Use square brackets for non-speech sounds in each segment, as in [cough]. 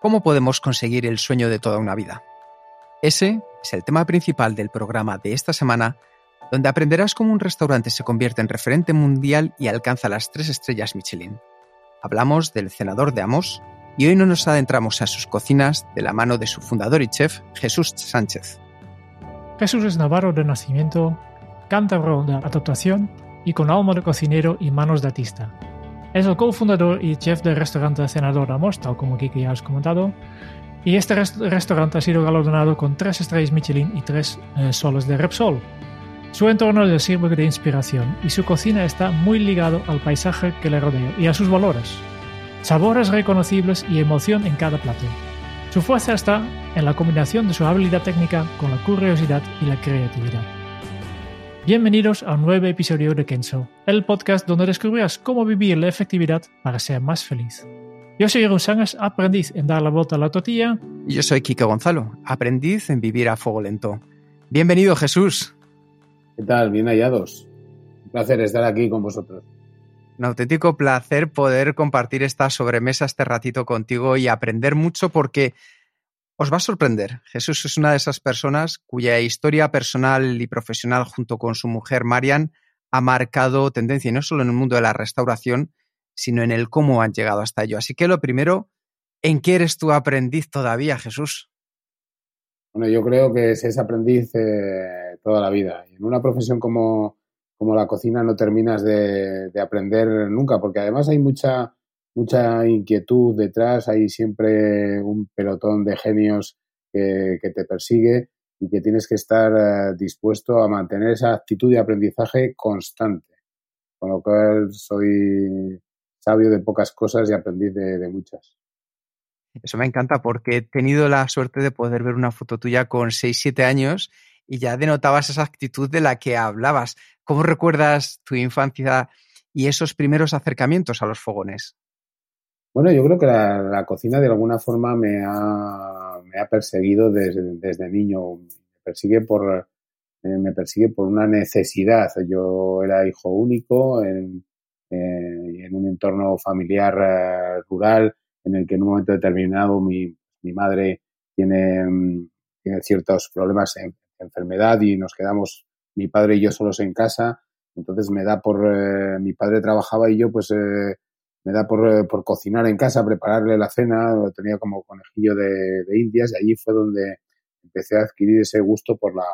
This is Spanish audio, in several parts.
¿Cómo podemos conseguir el sueño de toda una vida? Ese es el tema principal del programa de esta semana, donde aprenderás cómo un restaurante se convierte en referente mundial y alcanza las tres estrellas Michelin. Hablamos del cenador de Amos y hoy no nos adentramos a sus cocinas de la mano de su fundador y chef, Jesús Sánchez. Jesús es navarro de nacimiento, cántabro de adaptación y con alma de cocinero y manos de artista. Es el cofundador y chef del restaurante Cenador Amos, tal como Kiki ya has comentado, y este restaurante ha sido galardonado con tres estrellas Michelin y tres eh, soles de Repsol. Su entorno le sirve de inspiración y su cocina está muy ligado al paisaje que le rodea y a sus valores. Sabores reconocibles y emoción en cada plato. Su fuerza está en la combinación de su habilidad técnica con la curiosidad y la creatividad. Bienvenidos a un nuevo episodio de Kenzo, el podcast donde descubrirás cómo vivir la efectividad para ser más feliz. Yo soy Rusangas, aprendiz en dar la vuelta a la tortilla. Y yo soy Kike Gonzalo, aprendiz en vivir a fuego lento. Bienvenido, Jesús. ¿Qué tal? Bien hallados. Un placer estar aquí con vosotros. Un auténtico placer poder compartir esta sobremesa este ratito contigo y aprender mucho porque os va a sorprender. Jesús es una de esas personas cuya historia personal y profesional junto con su mujer Marian ha marcado tendencia y no solo en el mundo de la restauración, sino en el cómo han llegado hasta ello. Así que lo primero, ¿en qué eres tu aprendiz todavía, Jesús? Bueno, yo creo que es aprendiz eh, toda la vida. En una profesión como, como la cocina no terminas de, de, aprender nunca, porque además hay mucha, mucha inquietud detrás, hay siempre un pelotón de genios que, te persigue y que tienes que estar eh, dispuesto a mantener esa actitud de aprendizaje constante. Con lo cual soy sabio de pocas cosas y aprendiz de, de muchas. Eso me encanta porque he tenido la suerte de poder ver una foto tuya con 6-7 años y ya denotabas esa actitud de la que hablabas. ¿Cómo recuerdas tu infancia y esos primeros acercamientos a los fogones? Bueno, yo creo que la, cocina de alguna forma me ha, me ha perseguido desde, desde, niño. Me persigue por, eh, me persigue por una necesidad. Yo era hijo único en, eh, en un entorno familiar eh, rural en el que en un momento determinado mi, mi madre tiene, mm, tiene ciertos problemas en enfermedad y nos quedamos mi padre y yo solos en casa. Entonces me da por, eh, mi padre trabajaba y yo pues eh, me da por, eh, por, cocinar en casa, prepararle la cena, lo tenía como conejillo de, indias y allí fue donde empecé a adquirir ese gusto por la,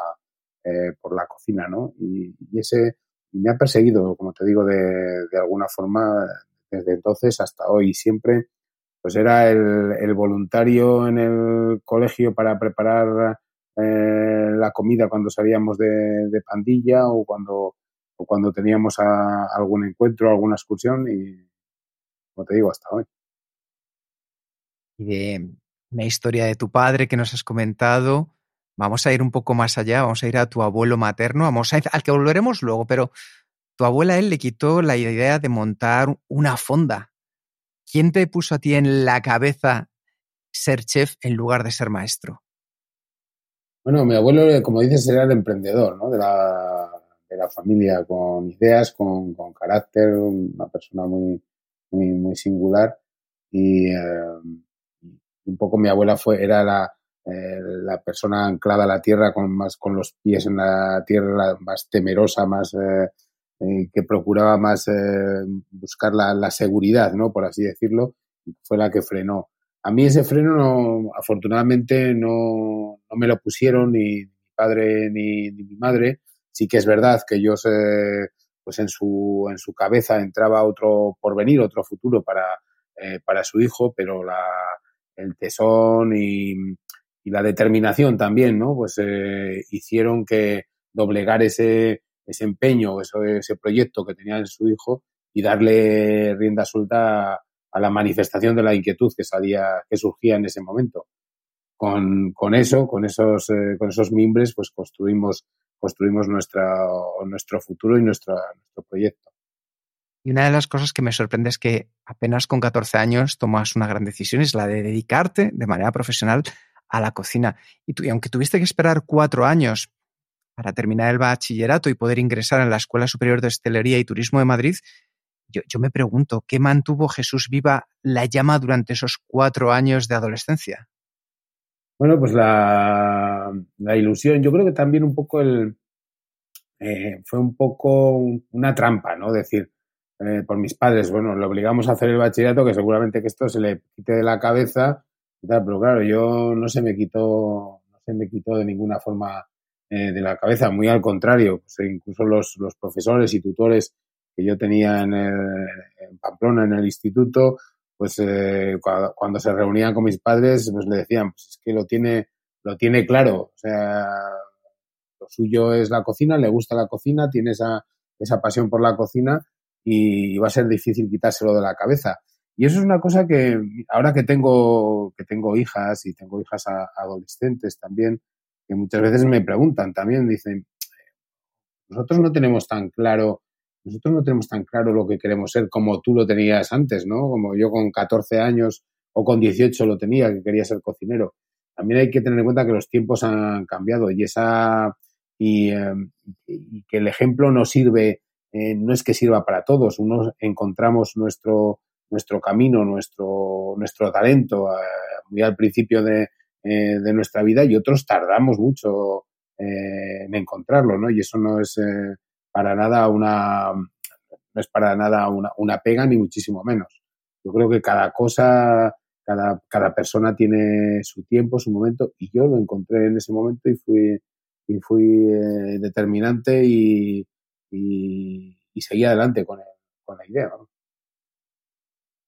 por la cocina, ¿no? Y, ese y me ha perseguido, como te digo, de, alguna forma desde entonces hasta hoy. Siempre, pues era el, voluntario en el colegio para preparar eh, la comida cuando salíamos de, pandilla o cuando, o cuando teníamos algún encuentro, alguna excursión y, como te digo, hasta hoy. Y de una historia de tu padre que nos has comentado, Vamos a ir un poco más allá, vamos a ir a tu abuelo materno, vamos a ir, al que volveremos luego, pero tu abuela él le quitó la idea de montar una fonda. ¿Quién te puso a ti en la cabeza ser chef en lugar de ser maestro? Bueno, mi abuelo, como dices, era el emprendedor ¿no? de, la, de la familia, con ideas, con, con carácter, una persona muy, muy, muy singular. Y eh, un poco mi abuela fue, era la, eh, la persona anclada a la tierra con más con los pies en la tierra más temerosa más eh, eh, que procuraba más eh, buscar la, la, seguridad no por así decirlo fue la que frenó. A mí ese freno no, afortunadamente no, no me lo pusieron ni mi padre ni, ni mi madre. Sí que es verdad que ellos pues en su en su cabeza entraba otro porvenir otro futuro para para su hijo pero la el tesón y, y la determinación también, ¿no? Pues eh, hicieron que doblegar ese, ese empeño, ese, ese proyecto que tenía en su hijo y darle rienda suelta a la manifestación de la inquietud que salía, que surgía en ese momento. Con, con eso, con esos, eh, con esos mimbres, pues construimos, construimos nuestra, nuestro futuro y nuestro proyecto. Y una de las cosas que me sorprende es que apenas con 14 años tomas una gran decisión, es la de dedicarte de manera profesional a la cocina. Y, tu, y aunque tuviste que esperar cuatro años para terminar el bachillerato y poder ingresar en la Escuela Superior de Hostelería y Turismo de Madrid, yo, yo me pregunto, ¿qué mantuvo Jesús viva la llama durante esos cuatro años de adolescencia? Bueno, pues la, la ilusión, yo creo que también un poco el, eh, fue un poco una trampa, ¿no? Decir, eh, por mis padres, bueno, le obligamos a hacer el bachillerato, que seguramente que esto se le quite de la cabeza, pero claro, yo no se me quitó, no se me quitó de ninguna forma eh, de la cabeza, muy al contrario, pues, incluso los, los profesores y tutores que yo tenía en, en Pamplona, en el instituto, pues eh, cuando, se reunían con mis padres, pues le decían, pues es que lo tiene, lo tiene claro, o sea, lo suyo es la cocina, le gusta la cocina, tiene esa, esa pasión por la cocina y va a ser difícil quitárselo de la cabeza. Y eso es una cosa que ahora que tengo, que tengo hijas y tengo hijas adolescentes también, que muchas veces me preguntan también, dicen, nosotros no tenemos tan claro nosotros no tenemos tan claro lo que queremos ser como tú lo tenías antes, ¿no? Como yo con 14 años o con 18 lo tenía, que quería ser cocinero. También hay que tener en cuenta que los tiempos han cambiado y esa y, em, que el ejemplo no sirve, eh, no es que sirva para todos. Unos encontramos nuestro nuestro camino, nuestro nuestro talento eh, muy al principio de, eh, de, nuestra vida y otros tardamos mucho en encontrarlo, ¿no? Y eso no es para nada una, no es para nada una, una pega ni muchísimo menos. Yo creo que cada cosa, cada, cada persona tiene su tiempo, su momento, y yo lo encontré en ese momento y fui, y fui eh, determinante y, y, seguí adelante con, con la idea.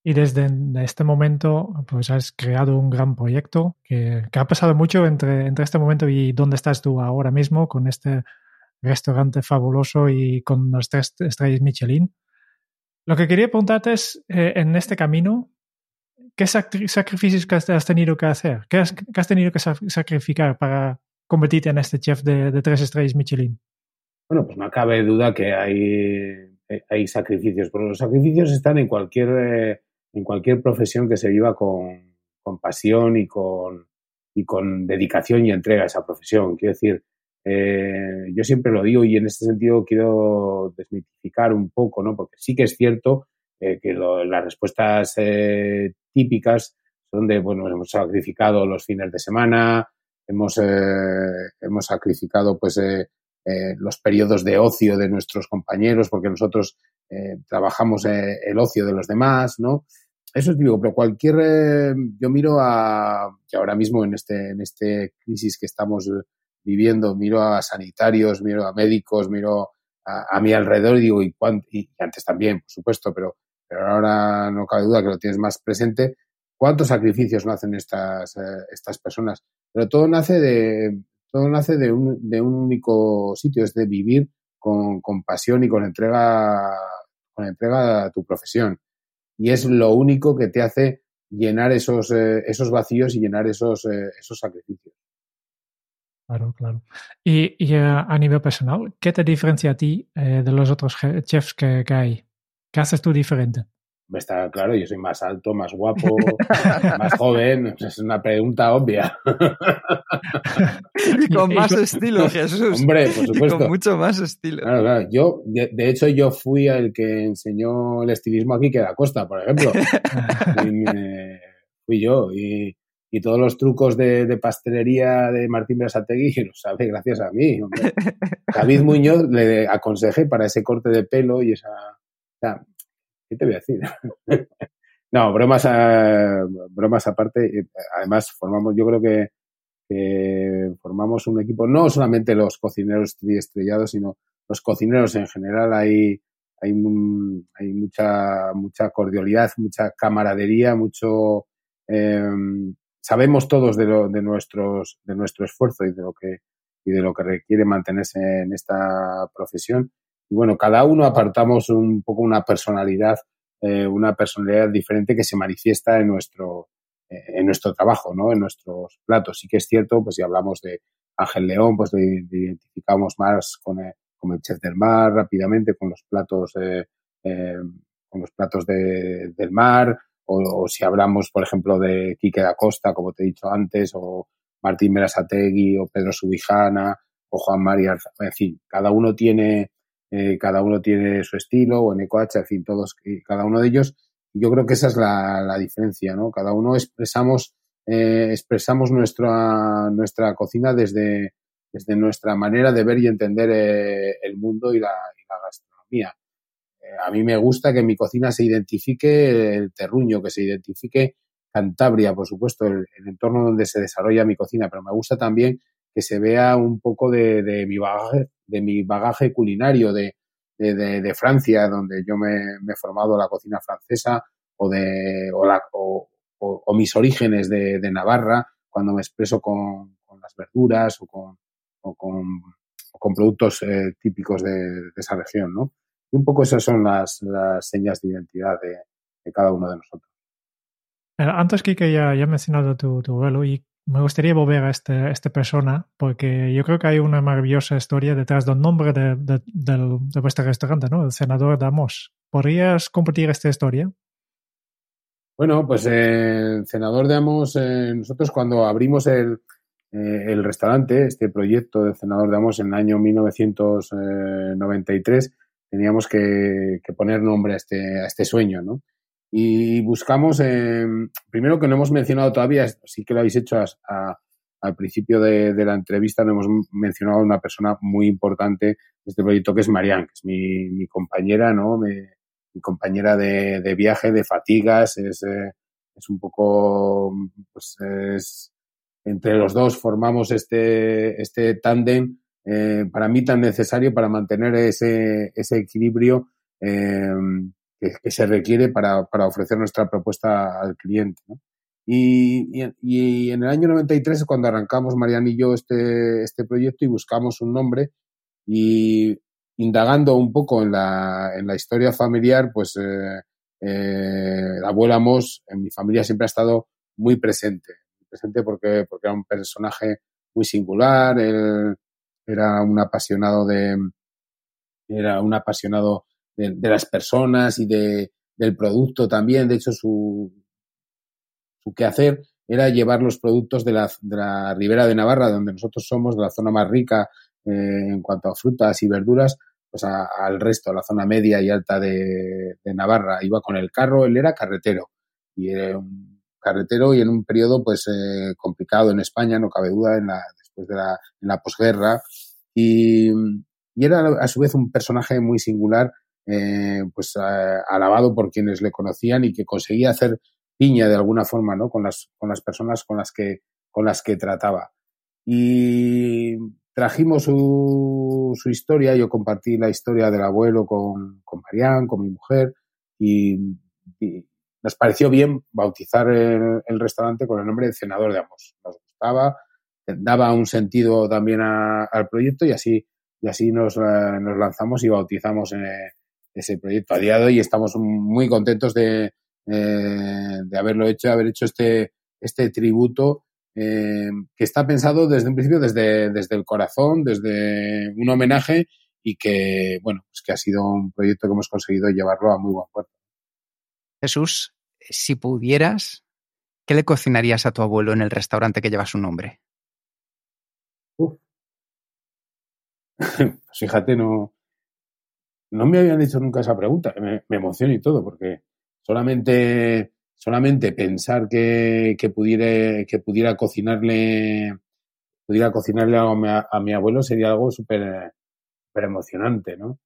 Y desde este momento, pues has creado un gran proyecto que, que, ha pasado mucho entre, entre este momento y dónde estás tú ahora mismo con este restaurante fabuloso y con los tres estrellas Michelin. Lo que quería preguntarte es, eh, en este camino, ¿qué sacrificios has tenido que hacer? ¿Qué has, has tenido que sacrificar para convertirte en este chef de, tres estrellas Michelin? Bueno, pues no cabe duda que hay, eh, hay sacrificios, pero los sacrificios están en cualquier, eh, en cualquier profesión que se viva con, con pasión y con, y con dedicación y entrega a esa profesión. Quiero decir, eh, yo siempre lo digo y en este sentido quiero desmitificar un poco, ¿no? Porque sí que es cierto eh, que las respuestas eh, típicas son de, bueno, hemos sacrificado los fines de semana, hemos, hemos sacrificado pues los periodos de ocio de nuestros compañeros porque nosotros trabajamos el ocio de los demás, ¿no? Eso es digo, pero cualquier, yo miro a, que ahora mismo en este, en este crisis que estamos viviendo, miro a sanitarios, miro a médicos, miro a, mi alrededor y digo, ¿y, y antes también, por supuesto, pero, pero ahora no cabe duda que lo tienes más presente, ¿cuántos sacrificios no hacen estas, eh, estas personas? Pero todo nace de, todo nace de un, de un único sitio, es de vivir con, con pasión y con entrega, con entrega a tu profesión. Y es lo único que te hace llenar esos, eh, esos vacíos y llenar esos, eh, esos sacrificios. Claro, claro. Y, y eh, a nivel personal, ¿qué te diferencia a ti eh, de los otros chefs que, que, hay? ¿Qué haces tú diferente? Está claro, yo soy más alto, más guapo, [laughs] más joven. Es una pregunta obvia. [laughs] y con más estilo, [laughs] Jesús. Hombre, por supuesto. con mucho más estilo. Claro, claro. Yo, de, de, hecho, yo fui el que enseñó el estilismo aquí que da Costa, por ejemplo. me, fui yo. Y, y todos los trucos de, pastelería de Martín Berasategui los sabe gracias a mí. [laughs] David Muñoz le aconsejé para ese corte de pelo y esa... ¿Qué te voy a decir? [laughs] no, bromas, a, bromas aparte. Además, formamos, yo creo que, formamos un equipo, no solamente los cocineros estrellados, sino los cocineros en general. Hay, hay, hay mucha, mucha cordialidad, mucha camaradería, mucho... Em, sabemos todos de, lo, de, nuestros, de nuestro esfuerzo y de lo que y de lo que requiere mantenerse en esta profesión. Y bueno, cada uno apartamos un poco una personalidad, eh, una personalidad diferente que se manifiesta en nuestro, eh, en nuestro trabajo, ¿no? En nuestros platos. Sí que es cierto, pues si hablamos de Ángel León, pues le, identificamos más con el, con el chef del mar rápidamente, con los platos, eh, con los platos de, del mar, o, si hablamos, por ejemplo, de Quique da Costa, como te he dicho antes, o Martín Merasategui, o Pedro Subijana, o Juan María, en fin, cada uno tiene, eh, cada uno tiene su estilo, o en EcoH, en fin, todos, cada uno de ellos. Yo creo que esa es la, la diferencia, ¿no? Cada uno expresamos, eh, expresamos nuestra, nuestra cocina desde, desde nuestra manera de ver y entender eh, el mundo y la, y la gastronomía. A mí me gusta que en mi cocina se identifique el terruño, que se identifique Cantabria, por supuesto, el, entorno donde se desarrolla mi cocina, pero me gusta también que se vea un poco de, mi bagaje, de mi bagaje culinario de, Francia, donde yo me, he formado la cocina francesa, o de o, la, o, o, o mis orígenes de, Navarra, cuando me expreso con, con las verduras o con, con, con productos eh, típicos de, esa región, ¿no? Y un poco esas son las, las señas de identidad de, cada uno de nosotros. Antes, Kike, ya, ya he mencionado tu, tu abuelo y me gustaría volver a este, esta persona porque yo creo que hay una maravillosa historia detrás del nombre de, de, de, de vuestro restaurante, ¿no? El senador Damos. ¿Podrías compartir esta historia? Bueno, pues eh, el senador de Amos, eh, nosotros cuando abrimos el, eh, el restaurante, este proyecto del senador de Amos en el año 1993, teníamos que, que poner nombre a este, a este sueño, ¿no? y buscamos, eh, primero que no hemos mencionado todavía, sí que lo habéis hecho a, a, al principio de, de, la entrevista, no hemos mencionado a una persona muy importante de este proyecto que es Marianne, que es mi, mi compañera, ¿no? Mi, mi compañera de, de, viaje, de fatigas, es, eh, es un poco, pues es, entre los dos formamos este, este tándem, eh, para mí tan necesario para mantener ese, ese equilibrio eh, que, que se requiere para, para, ofrecer nuestra propuesta al cliente. ¿no? Y, y, y, en el año 93 es cuando arrancamos Mariana y yo este, este proyecto y buscamos un nombre y indagando un poco en la, en la historia familiar, pues eh, eh, la abuela Moss en mi familia siempre ha estado muy presente, presente porque, porque era un personaje muy singular, él era un apasionado de, era un apasionado de, de las personas y de, del producto también. De hecho, su, su quehacer era llevar los productos de la, de la Ribera de Navarra, donde nosotros somos, de la zona más rica eh, en cuanto a frutas y verduras, pues a, al resto, a la zona media y alta de, de, Navarra. Iba con el carro, él era carretero. Y era un carretero y en un periodo pues eh, complicado en España, no cabe duda, en la, después de la, posguerra. Y, y era a su vez un personaje muy singular eh, pues alabado por quienes le conocían y que conseguía hacer piña de alguna forma, ¿no? Con las, con las personas con las que, con las que trataba. Y trajimos su, su historia, yo compartí la historia del abuelo con, con Marianne, con mi mujer, y, y nos pareció bien bautizar el, el, restaurante con el nombre de Cenador de Amos. Nos gustaba, daba un sentido también a, al proyecto y así, y así nos, eh, nos lanzamos y bautizamos eh, ese proyecto. A día de hoy estamos muy contentos de, eh, de haberlo hecho, de haber hecho este, este tributo que está pensado desde un principio, desde, desde el corazón, desde un homenaje y que, bueno, pues que ha sido un proyecto que hemos conseguido llevarlo a muy buen puerto. Jesús, si pudieras, ¿qué le cocinarías a tu abuelo en el restaurante que lleva su nombre? [laughs] Pues fíjate, no, no me habían hecho nunca esa pregunta. Me, emociona y todo, porque solamente, solamente pensar que, que, pudiera, que pudiera cocinarle, pudiera cocinarle algo a mi, a mi abuelo sería algo súper emocionante, ¿no?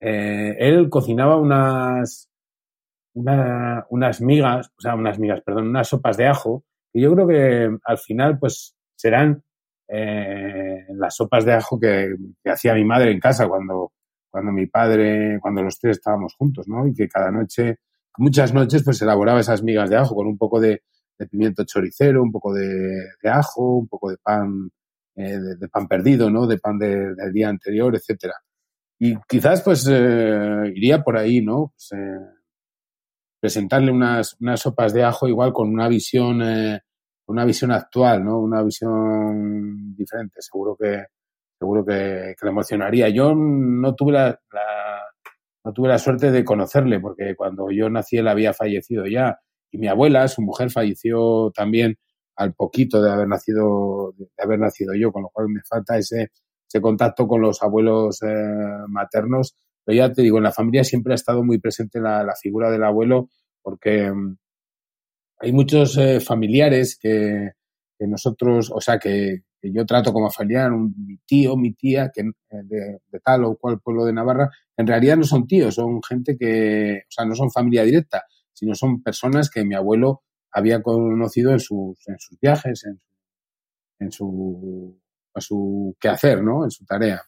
Eh, él cocinaba unas, una, unas migas, o sea, unas migas, perdón, unas sopas de ajo, que yo creo que al final, pues, serán eh, las sopas de ajo que, hacía mi madre en casa cuando, cuando mi padre, cuando los tres estábamos juntos, ¿no? Y que cada noche, muchas noches, pues elaboraba esas migas de ajo con un poco de, pimiento choricero, un poco de, ajo, un poco de pan, eh, de, pan perdido, ¿no? De pan de, del día anterior, etcétera. Y quizás, pues, eh, iría por ahí, ¿no? Pues, eh, presentarle unas, unas sopas de ajo igual con una visión, eh, una visión actual, ¿no? Una visión diferente. Seguro que, seguro que, le emocionaría. Yo no tuve la, no tuve la suerte de conocerle, porque cuando yo nací él había fallecido ya. Y mi abuela, su mujer, falleció también al poquito de haber nacido, de haber nacido yo, con lo cual me falta ese, ese contacto con los abuelos eh, maternos pero ya te digo, en la familia siempre ha estado muy presente la, la figura del abuelo porque hay muchos eh, familiares que, nosotros, o sea, que, que yo trato como familiar, un, mi tío, mi tía, que eh, de, de, tal o cual pueblo de Navarra, en realidad no son tíos, son gente que, o sea, no son familia directa, sino son personas que mi abuelo había conocido en sus, en sus viajes, en, en su, en su quehacer, ¿no? En su tarea.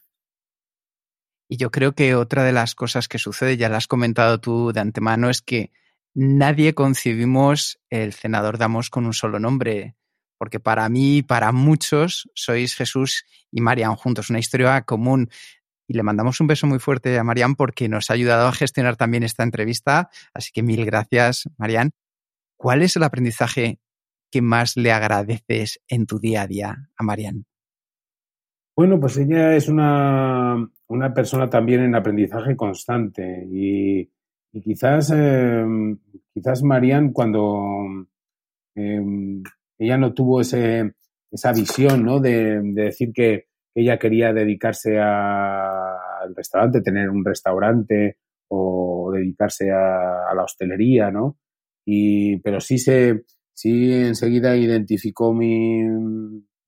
Y yo creo que otra de las cosas que sucede, ya lo has comentado tú de antemano, es que nadie concibimos el senador Damos con un solo nombre, porque para mí y para muchos sois Jesús y Marian juntos, una historia común. Y le mandamos un beso muy fuerte a Marian porque nos ha ayudado a gestionar también esta entrevista. Así que mil gracias, Marian. ¿Cuál es el aprendizaje que más le agradeces en tu día a día a Marian? Bueno, pues ella es una, una persona también en aprendizaje constante y, y quizás, eh, quizás Marian cuando eh, ella no tuvo ese, esa visión ¿no? de, de decir que ella quería dedicarse al restaurante, tener un restaurante o dedicarse a, a la hostelería, ¿no? Y, pero sí se, sí enseguida identificó mi,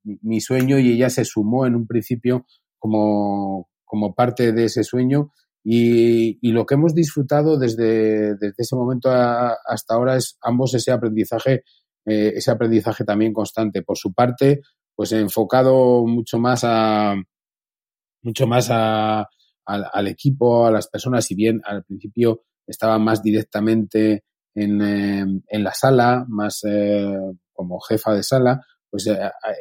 mi, sueño y ella se sumó en un principio como, como parte de ese sueño y, y lo que hemos disfrutado desde, desde ese momento a, hasta ahora es ambos ese aprendizaje, eh, ese aprendizaje también constante. Por su parte, pues enfocado mucho más a mucho más a, al equipo, a las personas, si bien al principio estaba más directamente en, eh, en la sala, más eh, como jefa de sala, pues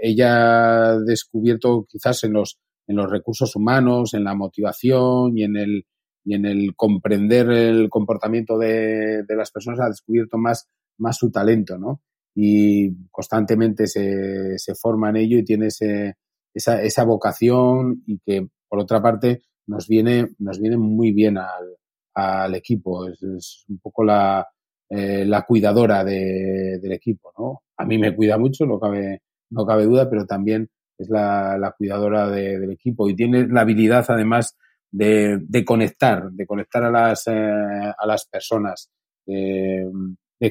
ella ha descubierto quizás en los, en los recursos humanos, en la motivación y en el, y en el comprender el comportamiento de, de las personas, ha descubierto más, más su talento, ¿no? Y constantemente se, se forma en ello y tiene ese, esa, esa vocación y que, por otra parte, nos viene, nos viene muy bien al, al equipo. Es, es un poco la, eh, la cuidadora de, del equipo, ¿no? A mí me cuida mucho, no cabe, no cabe duda, pero también es la, la cuidadora de, del equipo y tiene la habilidad, además, de, conectar, de conectar a las, eh, a las personas, de,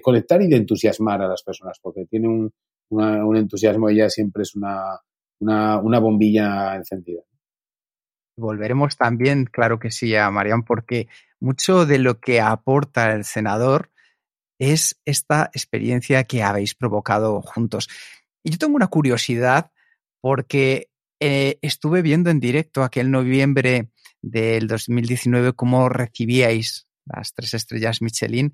conectar y de entusiasmar a las personas, porque tiene un, una, un entusiasmo, ella siempre es una, una, una bombilla encendida. Volveremos también, claro que sí, a Marian, porque mucho de lo que aporta el senador es esta experiencia que habéis provocado juntos. Y yo tengo una curiosidad porque eh, estuve viendo en directo aquel noviembre del 2019 cómo recibíais las tres estrellas Michelin.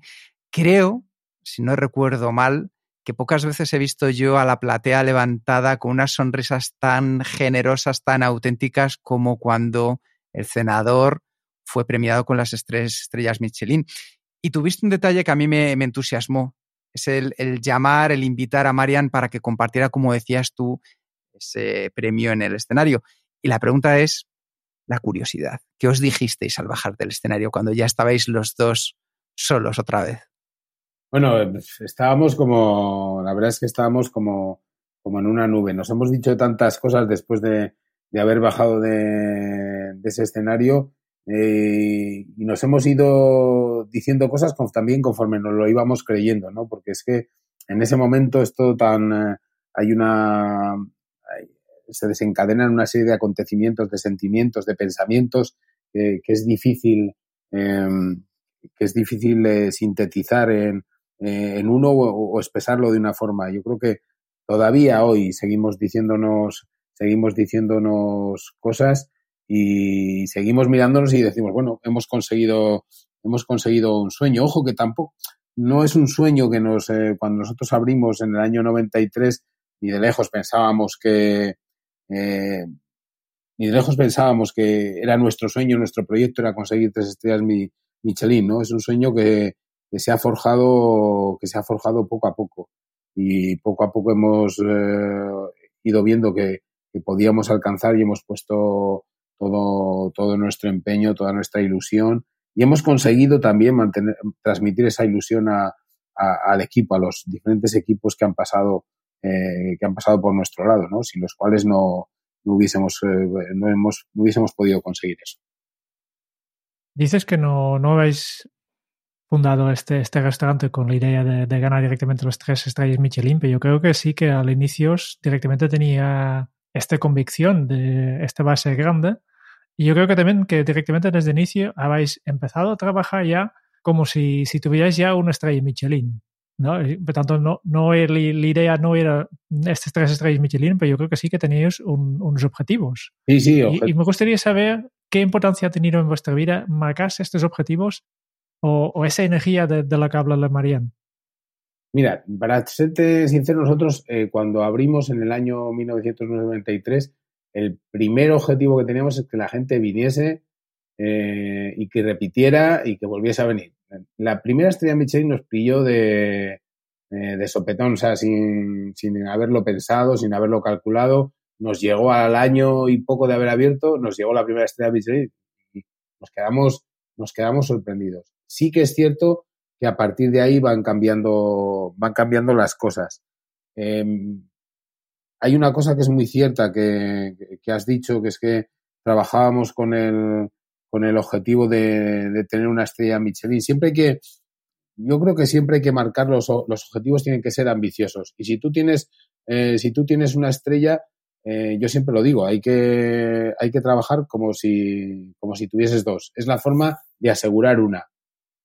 Creo, si no recuerdo mal, que pocas veces he visto yo a la platea levantada con unas sonrisas tan generosas, tan auténticas como cuando el senador fue premiado con las tres estrellas Michelin. Y tuviste un detalle que a mí me, entusiasmó. Es el, el, llamar, el invitar a Marian para que compartiera, como decías tú, ese premio en el escenario. Y la pregunta es la curiosidad. ¿Qué os dijisteis al bajar del escenario cuando ya estabais los dos solos otra vez? Bueno, estábamos como, la verdad es que estábamos como, como en una nube. Nos hemos dicho tantas cosas después de, de haber bajado de, ese escenario eh, y nos hemos ido diciendo cosas también conforme nos lo íbamos creyendo, ¿no? Porque es que en ese momento esto tan, eh, hay una, se desencadenan una serie de acontecimientos, de sentimientos, de pensamientos eh, que es difícil, eh, que es difícil eh, sintetizar en, en uno o, o, expresarlo de una forma. Yo creo que todavía hoy seguimos diciéndonos, seguimos diciéndonos cosas y seguimos mirándonos y decimos, bueno, hemos conseguido, hemos conseguido un sueño. Ojo que tampoco, no es un sueño que nos, eh, cuando nosotros abrimos en el año 93, ni de lejos pensábamos que, eh, ni de lejos pensábamos que era nuestro sueño, nuestro proyecto era conseguir tres estrellas mi, Michelin, ¿no? Es un sueño que, se ha forjado, que se ha forjado poco a poco. Y poco a poco hemos eh, ido viendo que, podíamos alcanzar y hemos puesto todo, nuestro empeño, toda nuestra ilusión y hemos conseguido también mantener, transmitir esa ilusión a, al equipo, a los diferentes equipos que han pasado, eh, que han pasado por nuestro lado, ¿no? Sin los cuales no, no hubiésemos, eh, no hemos, no hubiésemos podido conseguir eso. Dices que no, no habéis fundado este, este restaurante con la idea de, ganar directamente los tres estrellas Michelin, pero yo creo que sí que al inicio directamente tenía esta convicción de esta base grande. Y yo creo que también que directamente desde el inicio habéis empezado a trabajar ya como si, si tuvierais ya una estrella Michelin. ¿No? Por tanto, no, no, la, idea no era estas tres estrellas Michelin, pero yo creo que sí que teníais un, unos objetivos. Sí, sí. Y, y, me gustaría saber qué importancia ha tenido en vuestra vida marcarse estos objetivos o, o esa energía de, de, la que habla la Marian? Mira, para serte sincero, nosotros eh, cuando abrimos en el año 1993, el primer objetivo que teníamos es que la gente viniese eh, y que repitiera y que volviese a venir. La primera estrella Michelin nos pilló de, eh, de sopetón, o sea, sin, sin haberlo pensado, sin haberlo calculado. Nos llegó al año y poco de haber abierto, nos llegó la primera estrella Michelin y nos quedamos, nos quedamos sorprendidos sí que es cierto que a partir de ahí van cambiando, van cambiando las cosas. Eh, hay una cosa que es muy cierta que, que, has dicho, que es que trabajábamos con el, con el objetivo de, de, tener una estrella Michelin. Siempre hay que, yo creo que siempre hay que marcar los, los objetivos, tienen que ser ambiciosos. Y si tú tienes, eh, si tú tienes una estrella, eh, yo siempre lo digo, hay que, hay que trabajar como si, como si tuvieses dos. Es la forma de asegurar una.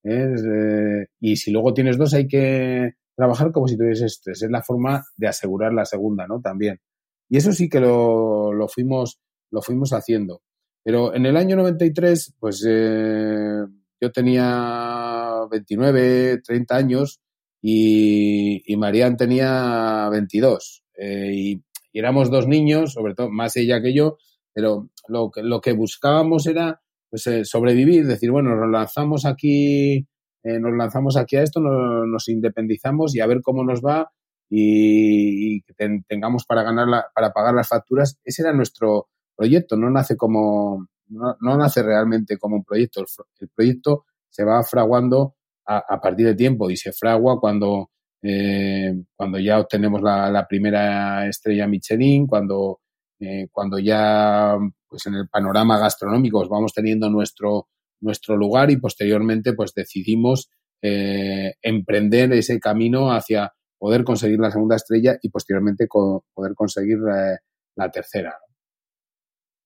Eh, y si luego tienes dos, hay que trabajar como si tuvieses tres. Es la forma de asegurar la segunda, ¿no? También. Y eso sí que lo, lo fuimos, lo fuimos haciendo. Pero en el año 93, pues eh, yo tenía 29, 30 años y, y Marian tenía 22. Eh, y, éramos dos niños, sobre todo más ella que yo, pero lo, lo que buscábamos era pues, eh, sobrevivir, decir, bueno, nos lanzamos aquí, eh, nos lanzamos aquí a esto, nos, nos, independizamos y a ver cómo nos va y, que ten, tengamos para ganar la, para pagar las facturas. Ese era nuestro proyecto, no nace como, no, no nace realmente como un proyecto. El, el proyecto se va fraguando a, partir de tiempo y se fragua cuando, eh, cuando ya obtenemos la, la primera estrella Michelin, cuando eh, cuando ya pues en el panorama gastronómico vamos teniendo nuestro, nuestro lugar y posteriormente pues decidimos eh, emprender ese camino hacia poder conseguir la segunda estrella y posteriormente co poder conseguir eh, la tercera.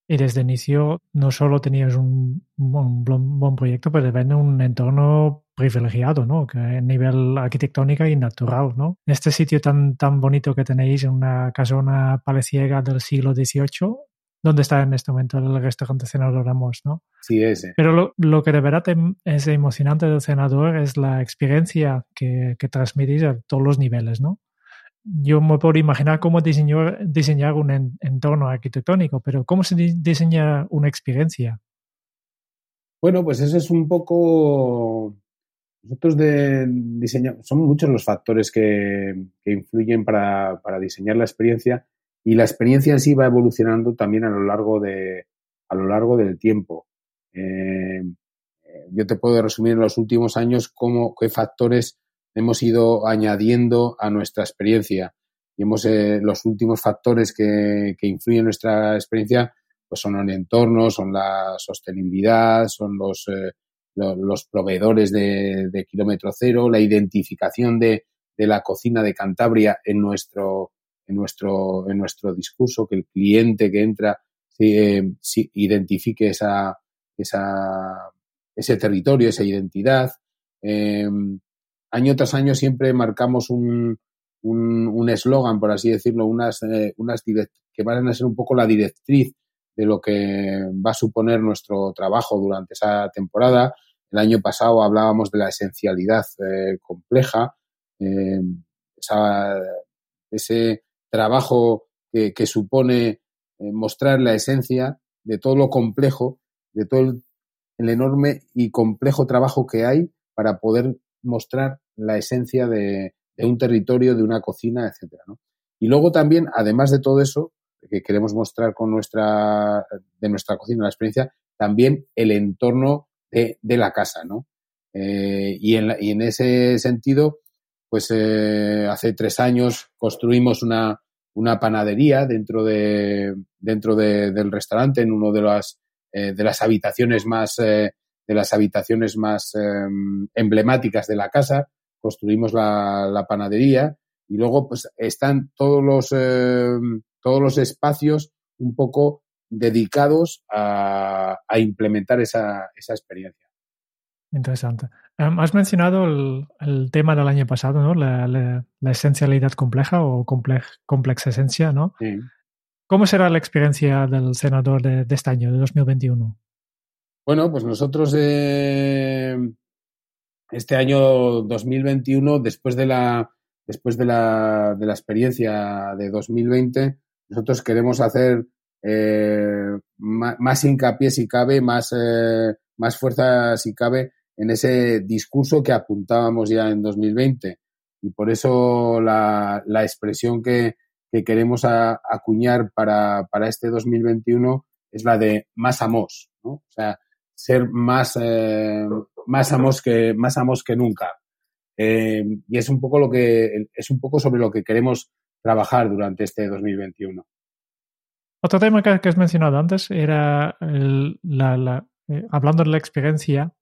Y desde el inicio no solo tenías un, un buen, buen proyecto, pero también un entorno privilegiado, ¿no? Que a nivel arquitectónico y natural, ¿no? Este sitio tan, tan bonito que tenéis, en una casona paleciega del siglo XVIII, donde está en este momento el restaurante Senador Ramos, ¿no? Sí, ese. Pero lo, lo, que de verdad es emocionante del Senador es la experiencia que, que transmitís a todos los niveles, ¿no? Yo me puedo imaginar cómo diseñar, diseñar un en, entorno arquitectónico, pero ¿cómo se diseña una experiencia? Bueno, pues eso es un poco... Nosotros de diseño, son muchos los factores que, que influyen para, para, diseñar la experiencia y la experiencia en sí va evolucionando también a lo largo, de, a lo largo del tiempo. Eh, yo te puedo resumir en los últimos años cómo, qué factores hemos ido añadiendo a nuestra experiencia. Y hemos, eh, los últimos factores que, que, influyen en nuestra experiencia pues son el entorno, son la sostenibilidad, son los, eh, los proveedores de, de, kilómetro cero, la identificación de, de, la cocina de Cantabria en nuestro, en nuestro, en nuestro discurso, que el cliente que entra eh, identifique esa, esa, ese territorio, esa identidad. Eh, año tras año siempre marcamos un eslogan, un, por así decirlo, unas, eh, unas que van a ser un poco la directriz de lo que va a suponer nuestro trabajo durante esa temporada. El año pasado hablábamos de la esencialidad eh, compleja, eh, esa, ese trabajo que, que supone eh, mostrar la esencia de todo lo complejo, de todo el, el enorme y complejo trabajo que hay para poder mostrar la esencia de, un territorio, de una cocina, etcétera, ¿no? Y luego también, además de todo eso, que queremos mostrar con nuestra, de nuestra cocina, la experiencia, también el entorno de, la casa, ¿no? Eh, y, en la, y, en ese sentido, pues eh, hace tres años construimos una, una panadería dentro, de, dentro de, del restaurante, en uno de las, eh, de las habitaciones más, de las habitaciones más em, emblemáticas de la casa, construimos la, panadería y luego pues están todos los, em, todos los espacios un poco dedicados a, implementar esa, esa experiencia. Interesante. Em, has mencionado el, tema del año pasado, ¿no? La, la, esencialidad compleja o compleja esencia, ¿no? Sí. ¿Cómo será la experiencia del senador de, este año, de 2021? Bueno, pues nosotros eh, este año 2021, después de la después de la, de la experiencia de 2020, nosotros queremos hacer eh, más, hincapié si cabe, más, eh, más fuerza si cabe en ese discurso que apuntábamos ya en 2020. Y por eso la, la expresión que, que queremos acuñar para, para, este 2021 es la de más amos, ¿no? O sea, ser más, eh, más amos que, más amos que nunca. Eh, y es un poco lo que, es un poco sobre lo que queremos trabajar durante este 2021. Otro tema que, has mencionado antes era la, la, eh, hablando de la experiencia,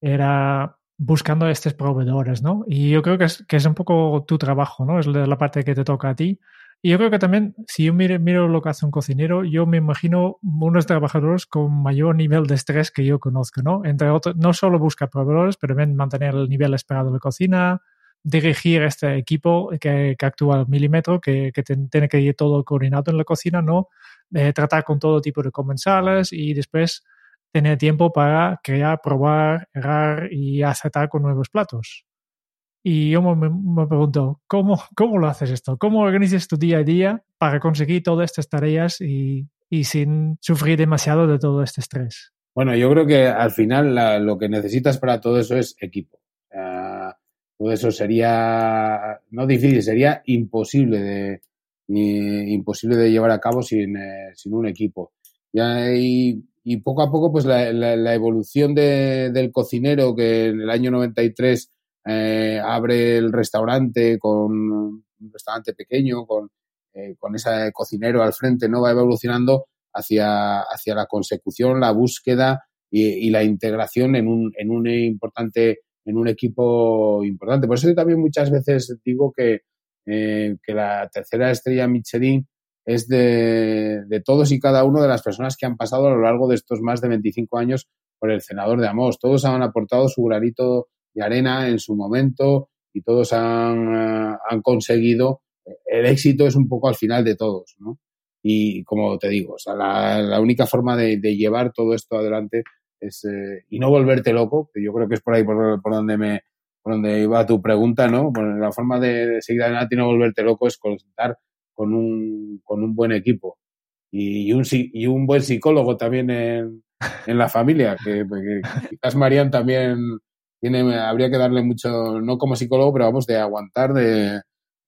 era buscando estos proveedores, ¿no? Y yo creo que es, que es un poco tu trabajo, ¿no? Es la parte que te toca a ti. Y yo creo que también, si yo miro, miro lo que hace un cocinero, yo me imagino unos trabajadores con mayor nivel de estrés que yo conozco, ¿no? Entre otros, no solo busca proveedores, pero también mantener el nivel esperado de cocina, dirigir este equipo que, que actúa al milímetro, que, que tiene que ir todo coordinado en la cocina, ¿no? Eh, tratar con todo tipo de comensales y después tener tiempo para crear, probar, errar y aceptar con nuevos platos. Y yo me, pregunto, ¿cómo, ¿cómo lo haces esto? ¿Cómo organizas tu día a día para conseguir todas estas tareas y, y sin sufrir demasiado de todo este estrés? Bueno, yo creo que al final lo que necesitas para todo eso es equipo. todo eso sería, no difícil, sería imposible de, imposible de llevar a cabo sin, eh, sin un equipo. Y poco a poco, pues la, la, evolución de, del cocinero que en el año 93 eh, abre el restaurante con un restaurante pequeño, con, eh, con ese cocinero al frente, ¿no? Va evolucionando hacia, hacia la consecución, la búsqueda y, la integración en un, en un importante, en un equipo importante. Por eso yo también muchas veces digo que, eh, que la tercera estrella Michelin es de, de, todos y cada uno de las personas que han pasado a lo largo de estos más de 25 años por el senador de Amos. Todos han aportado su granito de arena en su momento y todos han, eh, han conseguido. El éxito es un poco al final de todos, ¿no? Y como te digo, la, la única forma de, de, llevar todo esto adelante es eh, y no volverte loco, que yo creo que es por ahí por, por donde me por donde iba tu pregunta, ¿no? Bueno, la forma de, seguir adelante y no volverte loco es contar con un, con un buen equipo y, un, y un buen psicólogo también en, en la familia, que, quizás Marian también tiene, habría que darle mucho, no como psicólogo, pero vamos, de aguantar, de,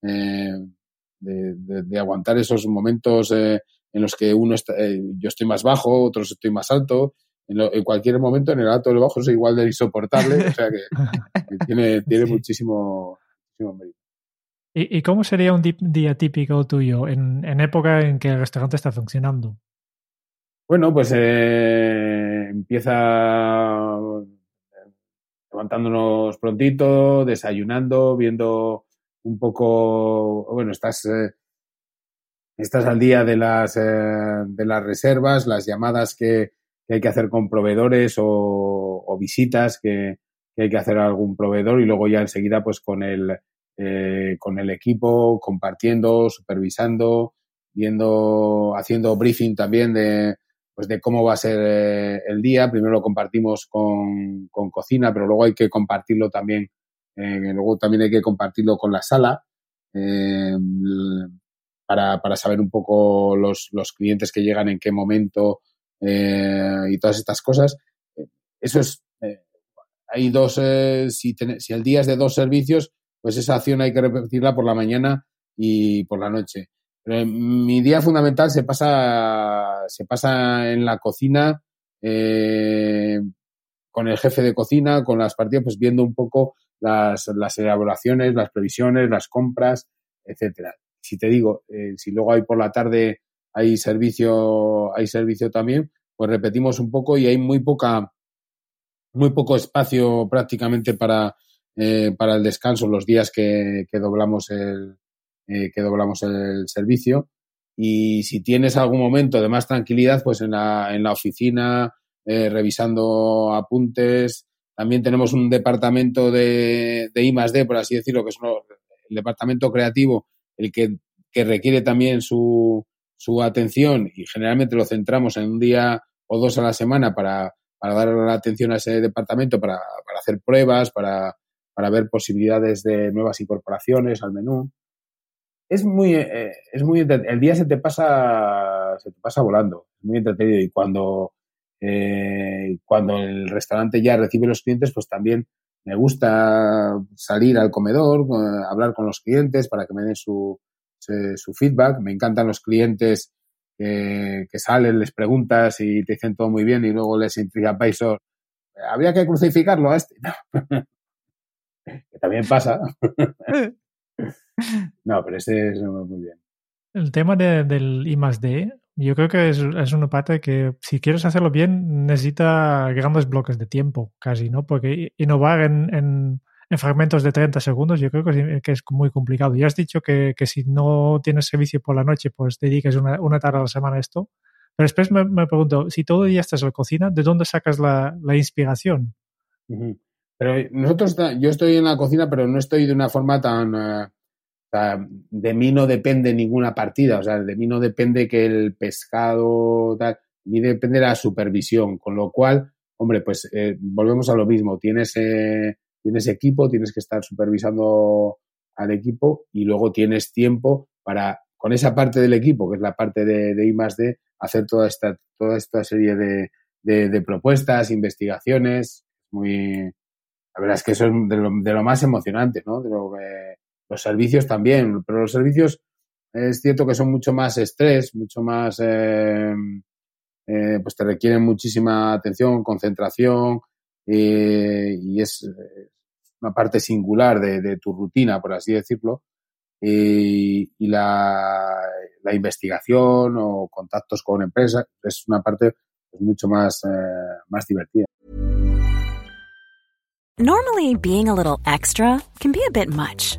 eh, de, de, aguantar esos momentos eh, en los que uno está, eh, yo estoy más bajo, otros estoy más alto. En, en, cualquier momento, en el alto o el bajo, es igual de insoportable, o sea que, [laughs] tiene, tiene muchísimo, muchísimo mérito. ¿Y, cómo sería un día típico tuyo en, en, época en que el restaurante está funcionando? Bueno, pues empieza levantándonos prontito, desayunando, viendo un poco, bueno, estás, eh, estás al día de las, eh, de las reservas, las llamadas que, hay que hacer con proveedores o, visitas que, que, hay que hacer a algún proveedor y luego ya enseguida pues con el, eh, con el equipo, compartiendo, supervisando, viendo, haciendo briefing también de, pues de cómo va a ser eh, el día. Primero lo compartimos con, con, cocina, pero luego hay que compartirlo también, eh, luego también hay que compartirlo con la sala. Eh, para, para, saber un poco los, los, clientes que llegan, en qué momento eh, y todas estas cosas. Eso es, hay dos, si, si el día es de dos servicios, pues esa acción hay que repetirla por la mañana y por la noche. Mi día fundamental se pasa, se pasa en la cocina, eh, con el jefe de cocina, con las partidas, pues viendo un poco las, las elaboraciones, las previsiones, las compras, etcétera. Si te digo, eh, si luego hay por la tarde hay servicio, hay servicio también, pues repetimos un poco y hay muy poca, muy poco espacio prácticamente para, eh, para el descanso los días que, que doblamos el, eh, que doblamos el servicio. Y si tienes algún momento de más tranquilidad, pues en la, en la oficina, eh, revisando apuntes. También tenemos un departamento de, de I D, por así decirlo, que es el departamento creativo, el que, que requiere también su, su atención y generalmente lo centramos en un día o dos a la semana para, para dar la atención a ese departamento, para, para hacer pruebas, para, para ver posibilidades de nuevas incorporaciones al menú. Es muy, eh, es muy el día se te pasa se te pasa volando, es muy entretenido y cuando eh, cuando el restaurante ya recibe los clientes, pues también me gusta salir al comedor, eh, hablar con los clientes para que me den su, su feedback. Me encantan los clientes que, salen, les preguntas y te dicen todo muy bien y luego les intriga Paisor. Habría que crucificarlo a este. [laughs] que también pasa. [laughs] no, pero este es muy bien. El tema del I más D, yo creo que es, es, una parte que si quieres hacerlo bien necesita grandes bloques de tiempo, casi, ¿no? Porque innovar en, en en fragmentos de 30 segundos, yo creo que es, muy complicado. Ya has dicho que, si no tienes servicio por la noche, pues dediques una, una tarde a la semana a esto. Pero después me, pregunto, si todo el día estás en la cocina, ¿de dónde sacas la, inspiración? Pero nosotros, yo estoy en la cocina, pero no estoy de una forma tan... Eh, de mí no depende ninguna partida, o sea, de mí no depende que el pescado, tal, de mí depende la supervisión, con lo cual, hombre, pues eh, volvemos a lo mismo, tienes eh, tienes equipo, tienes que estar supervisando al equipo y luego tienes tiempo para, con esa parte del equipo, que es la parte de, de I D, hacer toda esta, toda esta serie de, de, propuestas, investigaciones. Muy, la verdad es que eso es de lo, de lo más emocionante, ¿no? De lo los servicios también, pero los servicios es cierto que son mucho más estrés, mucho más, eh, eh, pues te requieren muchísima atención, concentración, eh, y es una parte singular de, tu rutina, por así decirlo, y, la, investigación o contactos con empresas es una parte pues, mucho más, eh, más divertida. Normally, being a little extra can be a bit much,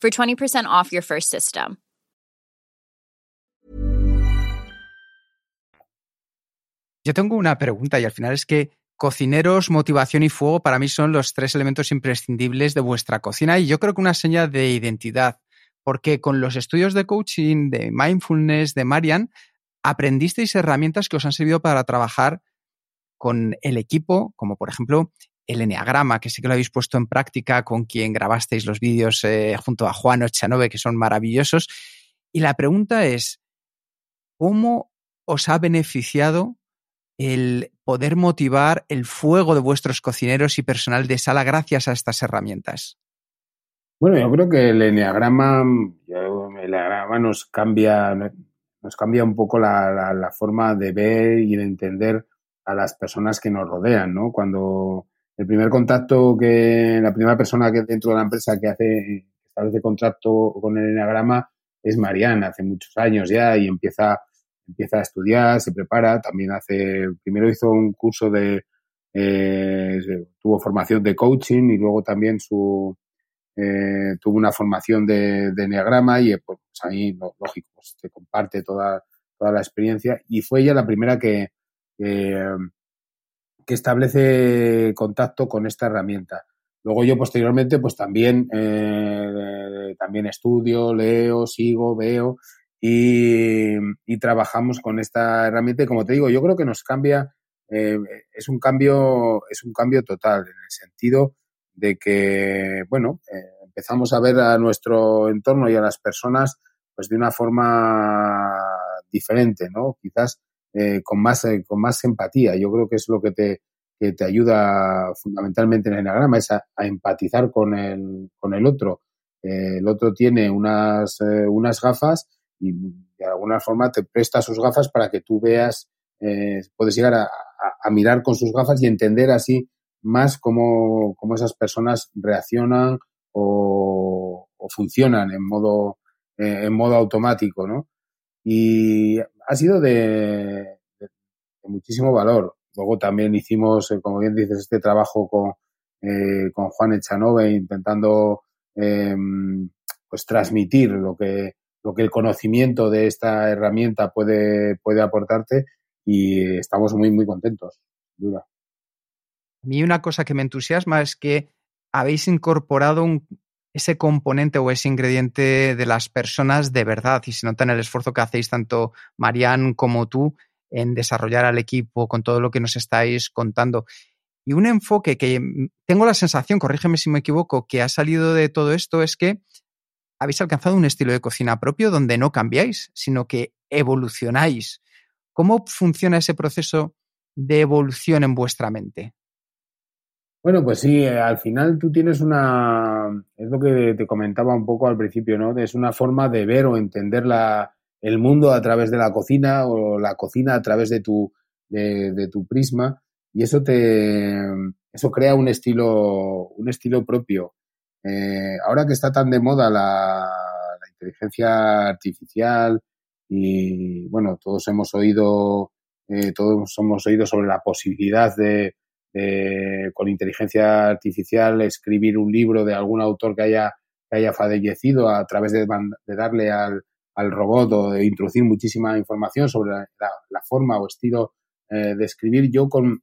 for 20% off your first system. Yo tengo una pregunta y al final es que cocineros, motivación y fuego para mí son los tres elementos imprescindibles de vuestra cocina y yo creo que una señal de identidad, porque con los estudios de coaching, de mindfulness, de Marian, aprendisteis herramientas que os han servido para trabajar con el equipo, como por ejemplo el Enneagrama, que sí que lo habéis puesto en práctica con quien grabasteis los vídeos eh, junto a Juan Ochanove, que son maravillosos. Y la pregunta es, ¿cómo os ha beneficiado el poder motivar el fuego de vuestros cocineros y personal de sala gracias a estas herramientas? Bueno, yo creo que el Enneagrama, el Enneagrama nos cambia, nos cambia un poco la, la forma de ver y de entender a las personas que nos rodean, ¿no? Cuando el primer contacto que, la primera persona que dentro de la empresa que hace, establece contacto con el enagrama es Mariana, hace muchos años ya y empieza, empieza a estudiar, se prepara, también hace, primero hizo un curso de, eh, tuvo formación de coaching y luego también su, eh, tuvo una formación de, de Enneagrama y pues ahí, lógico, pues te comparte toda, toda la experiencia. Y fue ella la primera que, que, establece contacto con esta herramienta. Luego yo posteriormente pues también, eh, también estudio, leo, sigo, veo y, y, trabajamos con esta herramienta y como te digo, yo creo que nos cambia, eh, es un cambio, es un cambio total en el sentido de que, bueno, eh, empezamos a ver a nuestro entorno y a las personas pues de una forma diferente, ¿no? Quizás eh, con, más, eh, con más empatía. Yo creo que es lo que te, te ayuda fundamentalmente en el enagrama, es a, empatizar con el, con el otro. el otro tiene unas, unas gafas y de alguna forma te presta sus gafas para que tú veas, puedes llegar a, a, mirar con sus gafas y entender así más cómo, cómo esas personas reaccionan o, funcionan en modo, eh, en modo automático, ¿no? Y ha sido de, muchísimo valor. Luego también hicimos, eh, como bien dices, este trabajo con, eh, con Juan Echanove intentando em, pues transmitir lo que, lo que el conocimiento de esta herramienta puede, puede aportarte y estamos muy, muy contentos. Duda. A mí una cosa que me entusiasma es que habéis incorporado ese componente o ese ingrediente de las personas de verdad y se nota en el esfuerzo que hacéis tanto Marian como tú en desarrollar al equipo con todo lo que nos estáis contando. Y un enfoque que tengo la sensación, corrígeme si me equivoco, que ha salido de todo esto es que habéis alcanzado un estilo de cocina propio donde no cambiáis, sino que evolucionáis. ¿Cómo funciona ese proceso de evolución en vuestra mente? Bueno, pues sí, eh, al final tú tienes una, es lo que te comentaba un poco al principio, ¿no? Es una forma de ver o entender la, el mundo a través de la cocina o la cocina a través de tu, de, tu prisma y eso te, eso crea un estilo, un estilo propio. Eh, ahora que está tan de moda la, la inteligencia artificial y bueno, todos hemos oído, eh, todos hemos oído sobre la posibilidad de eh, con inteligencia artificial escribir un libro de algún autor que haya, que haya fallecido a través de, darle al, al, robot o de introducir muchísima información sobre la, forma o estilo eh, de escribir. Yo con,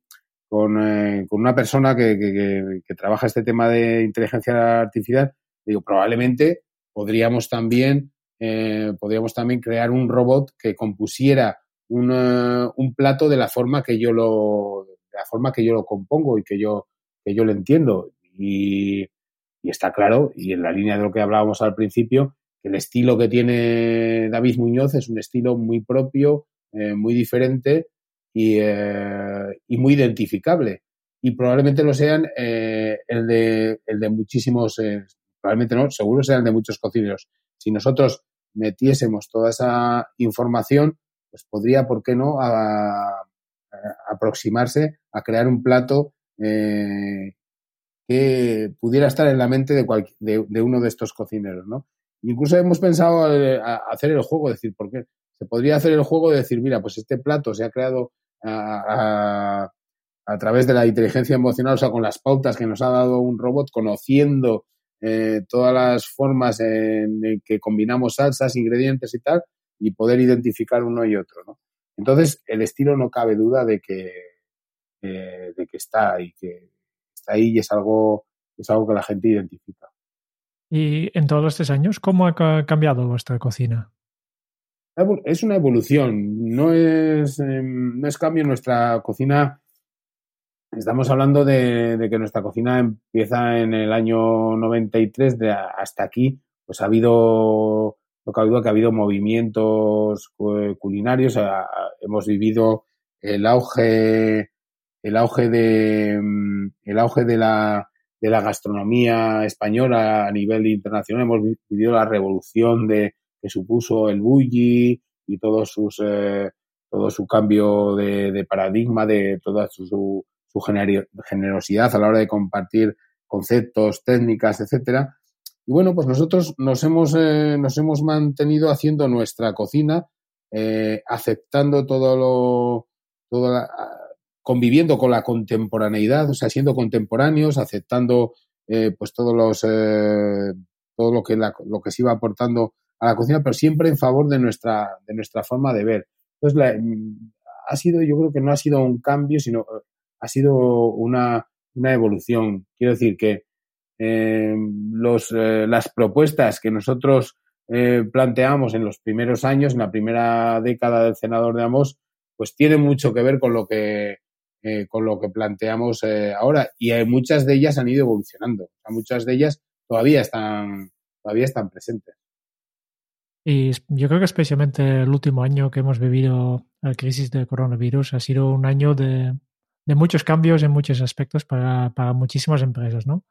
con, eh, con una persona que, que, que, trabaja este tema de inteligencia artificial, digo, probablemente podríamos también, podríamos también crear un robot que compusiera un, un plato de la forma que yo lo la forma que yo lo compongo y que yo, que yo lo entiendo. Y, está claro, y en la línea de lo que hablábamos al principio, que el estilo que tiene David Muñoz es un estilo muy propio, eh, muy diferente y, eh, y, muy identificable. Y probablemente lo sean eh, el, de, el de muchísimos, probablemente no, seguro sean de muchos cocineros. Si nosotros metiésemos toda esa información, pues podría, ¿por qué no?, aproximarse a crear un plato eh, que pudiera estar en la mente de, de, uno de estos cocineros, ¿no? Incluso hemos pensado eh, hacer el juego, decir, ¿por qué? Se podría hacer el juego de decir, mira, pues este plato se ha creado a, través de la inteligencia emocional, o sea, con las pautas que nos ha dado un robot, conociendo eh, todas las formas en, que combinamos salsas, ingredientes y tal, y poder identificar uno y otro, ¿no? Entonces, el estilo no cabe duda de que, eh, de que está y que está ahí y es algo, es algo que la gente identifica. Y en todos estos años, ¿cómo ha cambiado vuestra cocina? Es una evolución, no es, em, no es cambio en nuestra cocina. Estamos hablando de, de, que nuestra cocina empieza en el año 93, de hasta aquí, pues ha habido que ha habido que ha habido movimientos culinarios, hemos vivido el auge, el auge de, mm, el auge de la, de la gastronomía española a nivel internacional, hemos vivido la revolución de, que supuso el bulli y todos sus, eh, todo su cambio de, de, paradigma, de toda su, su, su generosidad a la hora de compartir conceptos, técnicas, etcétera. Y bueno, pues nosotros nos hemos, eh, nos hemos mantenido haciendo nuestra cocina, eh, aceptando todo lo, todo conviviendo con la contemporaneidad, o sea, siendo contemporáneos, aceptando pues todos los, todo lo que, lo que se iba aportando a la cocina, pero siempre en favor de nuestra, de nuestra forma de ver. Entonces, mm, ha sido, yo creo que no ha sido un cambio, sino ha sido una, una evolución. Quiero decir que eh, los, eh, las propuestas que nosotros eh, planteamos en los primeros años, en la primera década del senador de Amos, pues tienen mucho que ver con lo que, con lo que planteamos ahora. Y muchas de ellas han ido evolucionando. muchas de ellas todavía están, todavía están presentes. Y yo creo que especialmente el último año que hemos vivido la crisis del coronavirus ha sido un año de, de muchos cambios en muchos aspectos para, para muchísimas empresas, ¿no?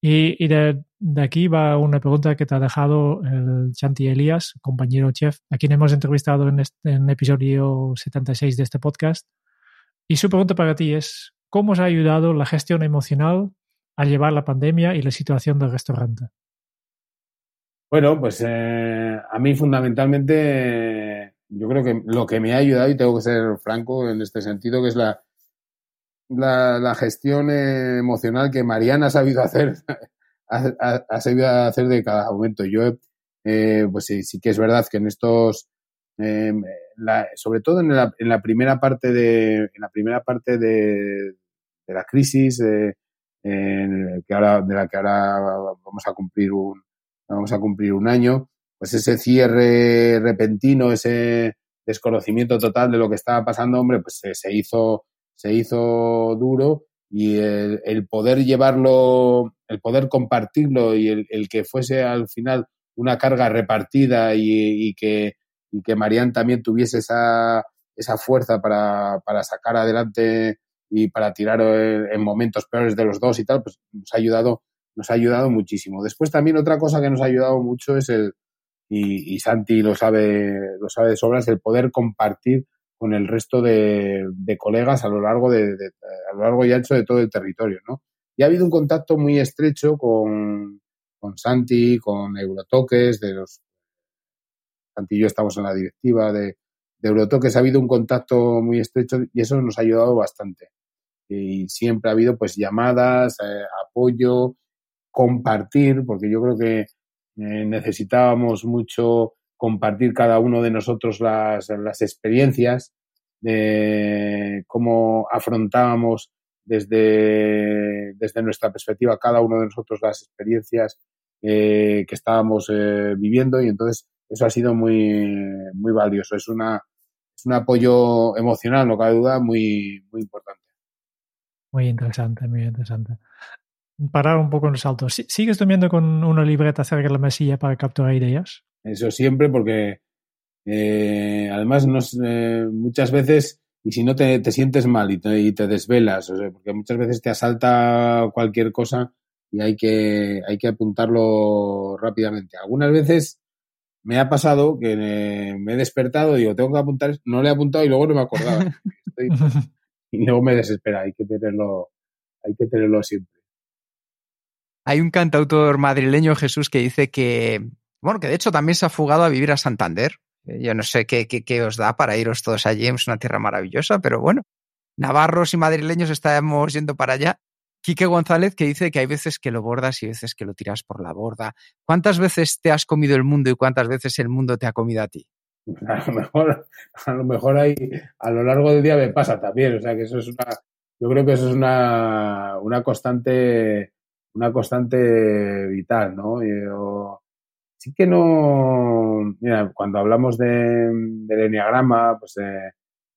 Y, de, aquí va una pregunta que te ha dejado el Chanti Elías, compañero chef, a quien hemos entrevistado en, este, en episodio 76 de este podcast. Y su pregunta para ti es, ¿cómo os ha ayudado la gestión emocional a llevar la pandemia y la situación del restaurante? Bueno, pues eh, a mí fundamentalmente yo creo que lo que me ha ayudado, y tengo que ser franco en este sentido, que es la, la, gestión emocional que Mariana ha sabido hacer, [laughs] ha, sabido hacer de cada momento. Yo, eh, pues sí, sí, que es verdad que en estos, eh, sobre todo en la, en la, primera parte de, en la primera parte de, de la crisis, eh, que ahora, de la que ahora vamos a cumplir un, vamos a cumplir un año, pues ese cierre repentino, ese desconocimiento total de lo que estaba pasando, hombre, pues se, hizo, se hizo duro y el, poder llevarlo, el poder compartirlo y el, que fuese al final una carga repartida y, que, y que Marian también tuviese esa, esa fuerza para, para sacar adelante y para tirar en momentos peores de los dos y tal, pues nos ha ayudado nos ha ayudado muchísimo. Después también otra cosa que nos ha ayudado mucho es el, y, Santi lo sabe, lo sabe de sobra, el poder compartir con el resto de, colegas a lo largo de, a lo largo y ancho de todo el territorio, ¿no? Y ha habido un contacto muy estrecho con, con Santi, con Eurotoques, de los Santi y yo estamos en la directiva de, Eurotoques, ha habido un contacto muy estrecho y eso nos ha ayudado bastante. Y siempre ha habido pues llamadas, eh, apoyo, compartir, porque yo creo que eh, necesitábamos mucho compartir cada uno de nosotros las, las experiencias, de cómo afrontábamos desde, desde nuestra perspectiva cada uno de nosotros las experiencias eh, que estábamos eh, viviendo y entonces eso ha sido muy, muy valioso. Es, una, un apoyo emocional, no cabe duda, muy, muy importante. Muy interesante, muy interesante parar un poco en el salto. ¿Sigues durmiendo con una libreta cerca de la mesilla para capturar ideas? Eso siempre, porque eh, además eh, muchas veces, y si no te, sientes mal y te, desvelas, porque muchas veces te asalta cualquier cosa y hay que, hay que apuntarlo rápidamente. Algunas veces me ha pasado que me he despertado y digo, tengo que apuntar, no le he apuntado y luego no me acordaba. [laughs] y luego me desespera, hay que tenerlo, hay que tenerlo siempre. Hay un cantautor madrileño, Jesús, que dice que, bueno, que de hecho también se ha fugado a vivir a Santander. Eh, yo no sé qué, qué, os da para iros todos allí, es una tierra maravillosa, pero bueno, navarros y madrileños estamos yendo para allá. Quique González que dice que hay veces que lo bordas y veces que lo tiras por la borda. ¿Cuántas veces te has comido el mundo y cuántas veces el mundo te ha comido a ti? [laughs] A lo mejor, a lo mejor hay, a lo largo del día me pasa también. O sea que eso es una, yo creo que eso es una, una constante una constante vital, ¿no? sí que no, mira, cuando hablamos de, del enneagrama, pues eh,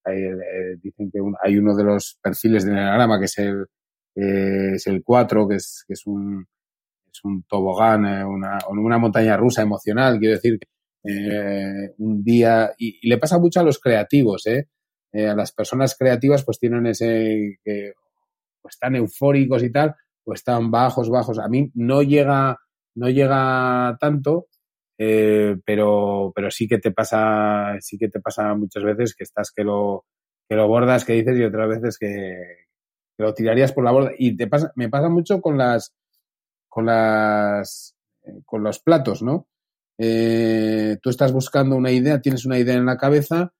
eh, dicen que hay uno de los perfiles del enneagrama que es el, es el 4, que es, un, es un tobogán, eh, una, una montaña rusa emocional, quiero decir, un día, y, le pasa mucho a los creativos, ¿eh? a las personas creativas pues tienen ese, que pues están eufóricos y tal, pues están bajos, bajos. A mí no llega, no llega tanto, eh, pero, pero sí que te pasa, sí que te pasa muchas veces que estás que lo, que lo bordas, que dices, y otras veces que, lo tirarías por la borda. Y te pasa, me pasa mucho con las, con las, eh, con los platos, ¿no? Eh, tú estás buscando una idea, tienes una idea en la cabeza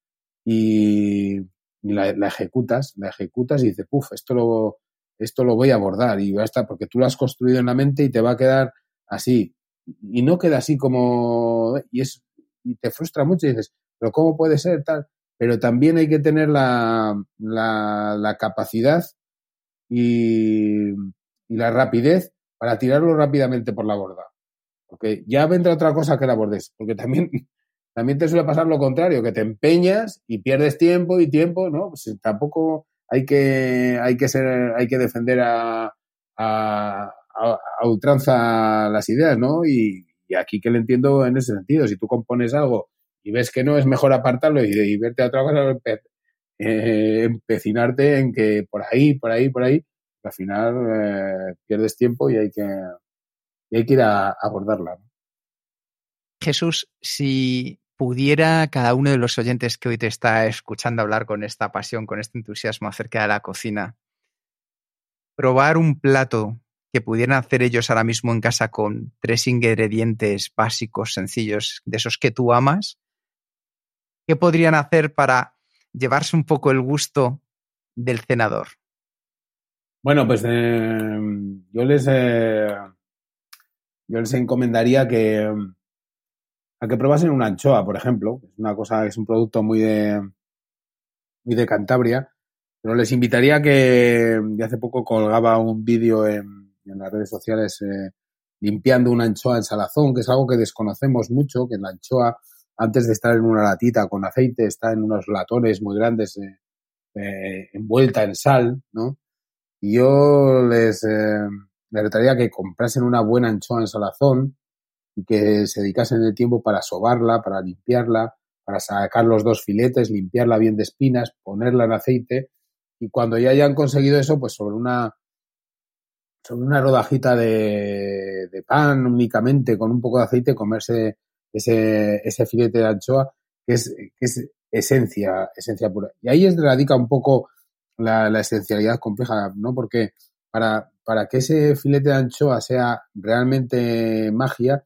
y la, ejecutas, la ejecutas y dices, puf, esto lo, esto lo voy a abordar y basta porque tú lo has construido en la mente y te va a quedar así. Y no queda así como, y es, y te frustra mucho y dices, pero ¿cómo puede ser tal? Pero también hay que tener la, la, capacidad y, y la rapidez para tirarlo rápidamente por la borda. Porque ya vendrá otra cosa que la abordes. Porque también, también te suele pasar lo contrario, que te empeñas y pierdes tiempo y tiempo, ¿no? Pues tampoco hay que, hay que ser, hay que defender a, a, a, ultranza las ideas, ¿no? Y, aquí que le entiendo en ese sentido. Si tú compones algo y ves que no, es mejor apartarlo y, verte a otra cosa, eh, empecinarte en que por ahí, por ahí, por ahí, al final eh, pierdes tiempo y hay que, y hay que ir a, abordarla. Jesús, si pudiera cada uno de los oyentes que hoy te está escuchando hablar con esta pasión, con este entusiasmo acerca de la cocina, probar un plato que pudieran hacer ellos ahora mismo en casa con tres ingredientes básicos, sencillos, de esos que tú amas, ¿qué podrían hacer para llevarse un poco el gusto del cenador? Bueno, pues eh, yo les eh, yo les encomendaría que a que probasen una anchoa, por ejemplo, es una cosa, es un producto muy de muy de Cantabria, pero les invitaría que de hace poco colgaba un vídeo en, las redes sociales eh, limpiando una anchoa en salazón, que es algo que desconocemos mucho, que la anchoa antes de estar en una latita con aceite está en unos latones muy grandes eh, eh, envuelta en sal, ¿no? Y yo les, les que comprasen una buena anchoa en salazón y que se dedicasen el tiempo para sobarla, para limpiarla, para sacar los dos filetes, limpiarla bien de espinas, ponerla en aceite y cuando ya hayan conseguido eso, pues sobre una sobre una rodajita de, de pan únicamente con un poco de aceite comerse ese, ese filete de anchoa que es, es esencia, esencia pura. Y ahí es radica un poco la, esencialidad compleja, ¿no? Porque para, para que ese filete de anchoa sea realmente magia,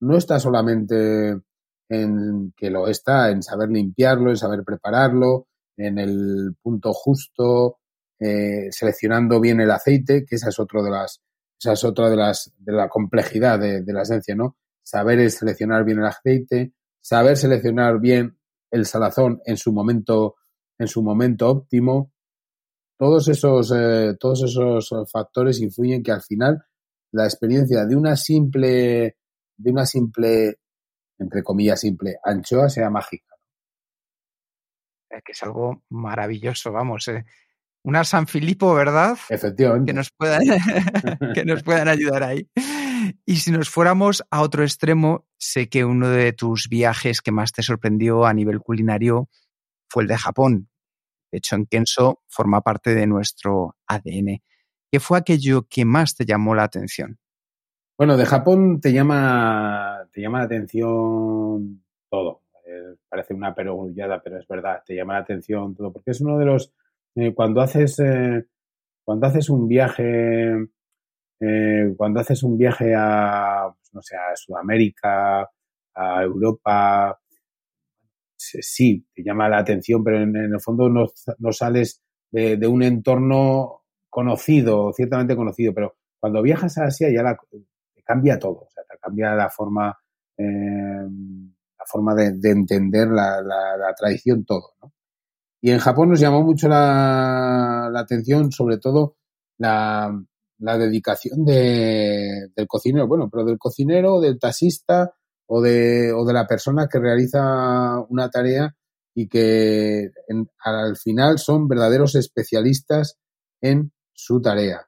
no está solamente en que lo está, en saber limpiarlo, en saber prepararlo, en el punto justo, eh, seleccionando bien el aceite, que esa es otra de las, esa es otra de las, de la complejidad de, la esencia, ¿no? Saber seleccionar bien el aceite, saber seleccionar bien el salazón en su momento, en su momento óptimo, todos esos, eh, todos esos factores influyen que al final la experiencia de una simple, de una simple, entre comillas, simple anchoa sea mágica. Es que es algo maravilloso, vamos. Eh. Una San Filipo, ¿verdad? Efectivamente. Que nos, puedan, [laughs] que nos puedan ayudar ahí. Y si nos fuéramos a otro extremo, sé que uno de tus viajes que más te sorprendió a nivel culinario fue el de Japón. De hecho, en Kenso forma parte de nuestro ADN. ¿Qué fue aquello que más te llamó la atención? Bueno, de Japón te llama, te llama la atención todo. Eh, parece una perogrullada, pero es verdad, te llama la atención todo, porque es uno de los, eh, cuando haces, eh, cuando haces un viaje, cuando haces un viaje a, pues, no sé, a Sudamérica, a Europa, sí, te llama la atención, pero en, el fondo no, sales de, un entorno conocido, ciertamente conocido, pero cuando viajas a Asia ya te cambia todo, o sea, te cambia la forma, eh, la forma de, entender la, tradición, todo, ¿no? Y en Japón nos llamó mucho la, atención, sobre todo, la, dedicación de, del cocinero, bueno, pero del cocinero, del taxista, o de, o de la persona que realiza una tarea y que al final son verdaderos especialistas en su tarea.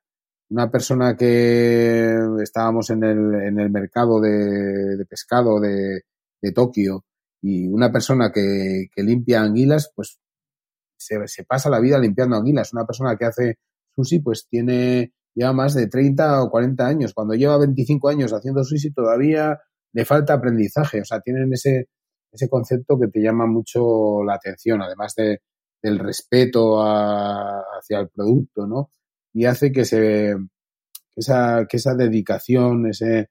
Una persona que estábamos en el, en el mercado de, pescado de, de, Tokio y una persona que, que limpia anguilas, pues se, pasa la vida limpiando anguilas. Una persona que hace sushi, pues tiene ya más de 30 o 40 años. Cuando lleva 25 años haciendo sushi, todavía le falta aprendizaje. O sea, tienen ese, ese concepto que te llama mucho la atención, además de, del respeto hacia el producto, ¿no? Y hace que se esa, que esa dedicación, ese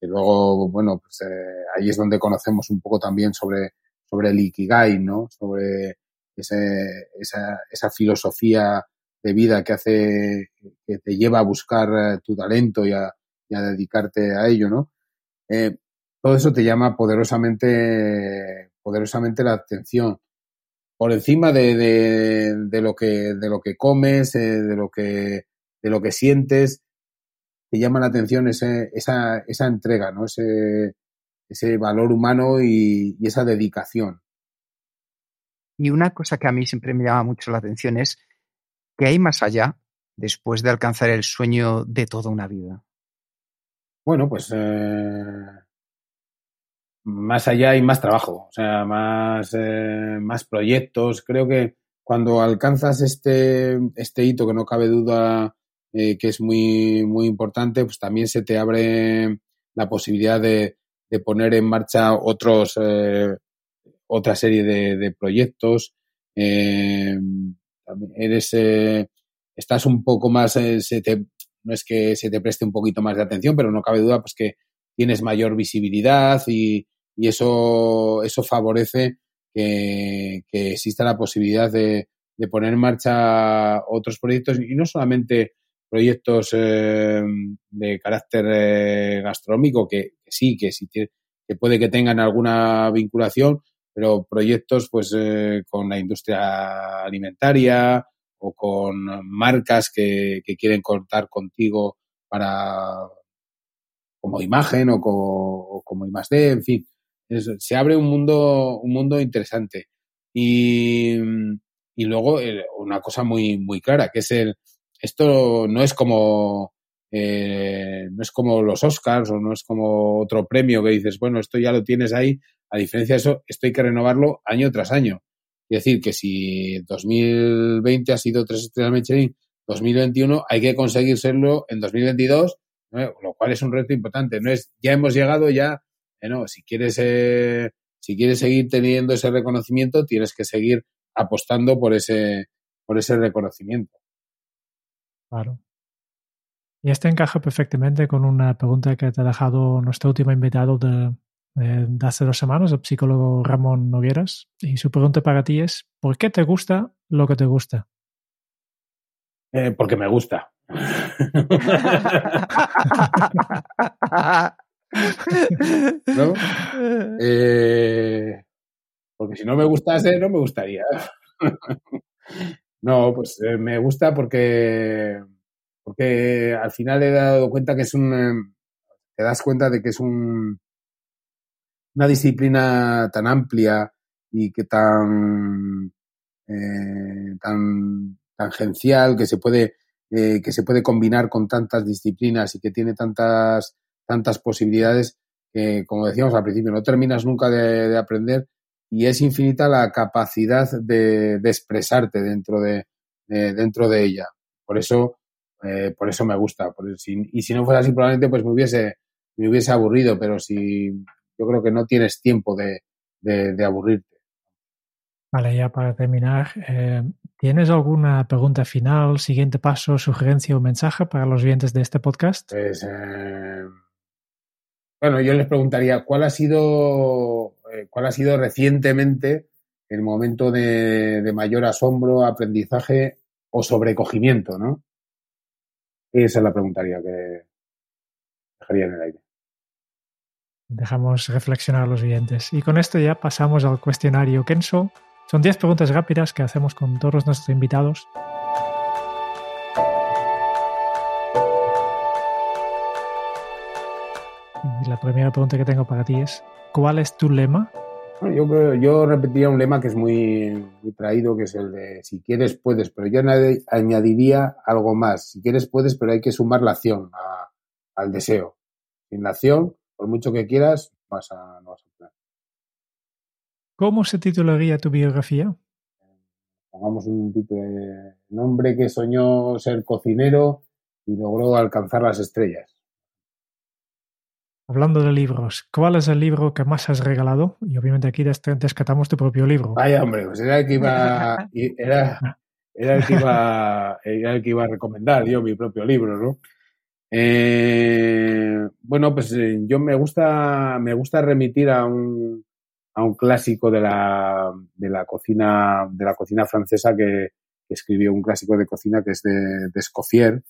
que luego, bueno, pues eh, ahí es donde conocemos un poco también sobre, sobre el Ikigai, ¿no? Sobre ese, esa, esa filosofía de vida que hace, que te lleva a buscar eh, tu talento y a, dedicarte a ello, ¿no? Eh, todo eso te llama poderosamente, poderosamente la atención. Por encima de, de, lo que, de lo que comes, eh, de lo que, de lo que sientes, te llama la atención ese, esa, esa entrega, ¿no? Ese, ese valor humano y, y esa dedicación. Y una cosa que a mí siempre me llama mucho la atención es que hay más allá después de alcanzar el sueño de toda una vida. Bueno, pues eh, más allá hay más trabajo, o sea, más, eh, más proyectos. Creo que cuando alcanzas este, este hito, que no cabe duda eh, que es muy, muy importante, pues también se te abre la posibilidad de, de poner en marcha otros, otra serie de, proyectos. Eh, eres, eh, estás un poco más, eh, se te, no es que se te preste un poquito más de atención, pero no cabe duda pues que tienes mayor visibilidad y, y eso, eso favorece que, que, exista la posibilidad de, de, poner en marcha otros proyectos y no solamente proyectos de carácter gastronómico, que, sí, que sí que puede que tengan alguna vinculación, pero proyectos pues eh, con la industria alimentaria o con marcas que, quieren contar contigo para como imagen o, como imagen de, en fin, se abre un mundo un mundo interesante. Y, y luego eh, una cosa muy muy clara que es el esto no es como eh, no es como los Oscars o no es como otro premio que dices, bueno, esto ya lo tienes ahí, a diferencia de eso, esto hay que renovarlo año tras año. Es decir, que si 2020 ha sido tres estrellas Michelin, 2021 hay que conseguir serlo en 2022, lo cual es un reto importante. No es, ya hemos llegado, ya, eh, no, si quieres, eh, si quieres seguir teniendo ese reconocimiento, tienes que seguir apostando por ese, por ese reconocimiento. Claro. Y este encaja perfectamente con una pregunta que te ha dejado nuestro último invitado de, de hace dos semanas, el psicólogo Ramón Nogueras. Y su pregunta para ti es, ¿por qué te gusta lo que te gusta? Eh, porque me gusta. [laughs] ¿No? Eh, porque si no me gustase, no me gustaría. no, pues eh, me gusta porque, porque al final he dado cuenta que es un... te das cuenta de que es un, una disciplina tan amplia y que tan, eh, tan tangencial, que se puede, eh, que se puede combinar con tantas disciplinas y que tiene tantas, tantas posibilidades como decíamos al principio, no terminas nunca de, aprender y es infinita la capacidad de, de expresarte dentro de, dentro de ella. Por eso, eh, por eso me gusta. y si no fuera así, probablemente pues me hubiese, me hubiese aburrido, pero si yo creo que no tienes tiempo de, aburrirte. Vale, ya para terminar, eh, ¿tienes alguna pregunta final, siguiente paso, sugerencia o mensaje para los oyentes de este podcast? Pues, eh, bueno, yo les preguntaría, ¿cuál ha sido, eh, cuál ha sido recientemente el momento de, de, mayor asombro, aprendizaje o sobrecogimiento, ¿no? Esa es la preguntaría que dejaría en el aire. Dejamos reflexionar a los oyentes. Y con esto ya pasamos al cuestionario Kenso. Son 10 preguntas rápidas que hacemos con todos nuestros invitados. La primera pregunta que tengo para ti es, ¿cuál es tu lema? Yo, repetiría un lema que es muy, traído, que es el de si quieres puedes, pero yo añadiría algo más. Si quieres puedes, pero hay que sumar la acción al deseo. Sin la acción por mucho que quieras, no vas a ¿Cómo se titularía tu biografía? Pongamos un título de nombre que soñó ser cocinero y logró alcanzar las estrellas. Hablando de libros, ¿cuál es el libro que más has regalado? Y obviamente aquí descatamos tu propio libro. Vaya, hombre, pues era el que iba, [laughs] era, era el que iba, era el que iba a recomendar yo mi propio libro, ¿no? Eh, bueno, pues eh, yo me gusta, me gusta remitir a un, a un clásico de la, de la cocina, de la cocina francesa que, que escribió un clásico de cocina que es de, de Escoffier,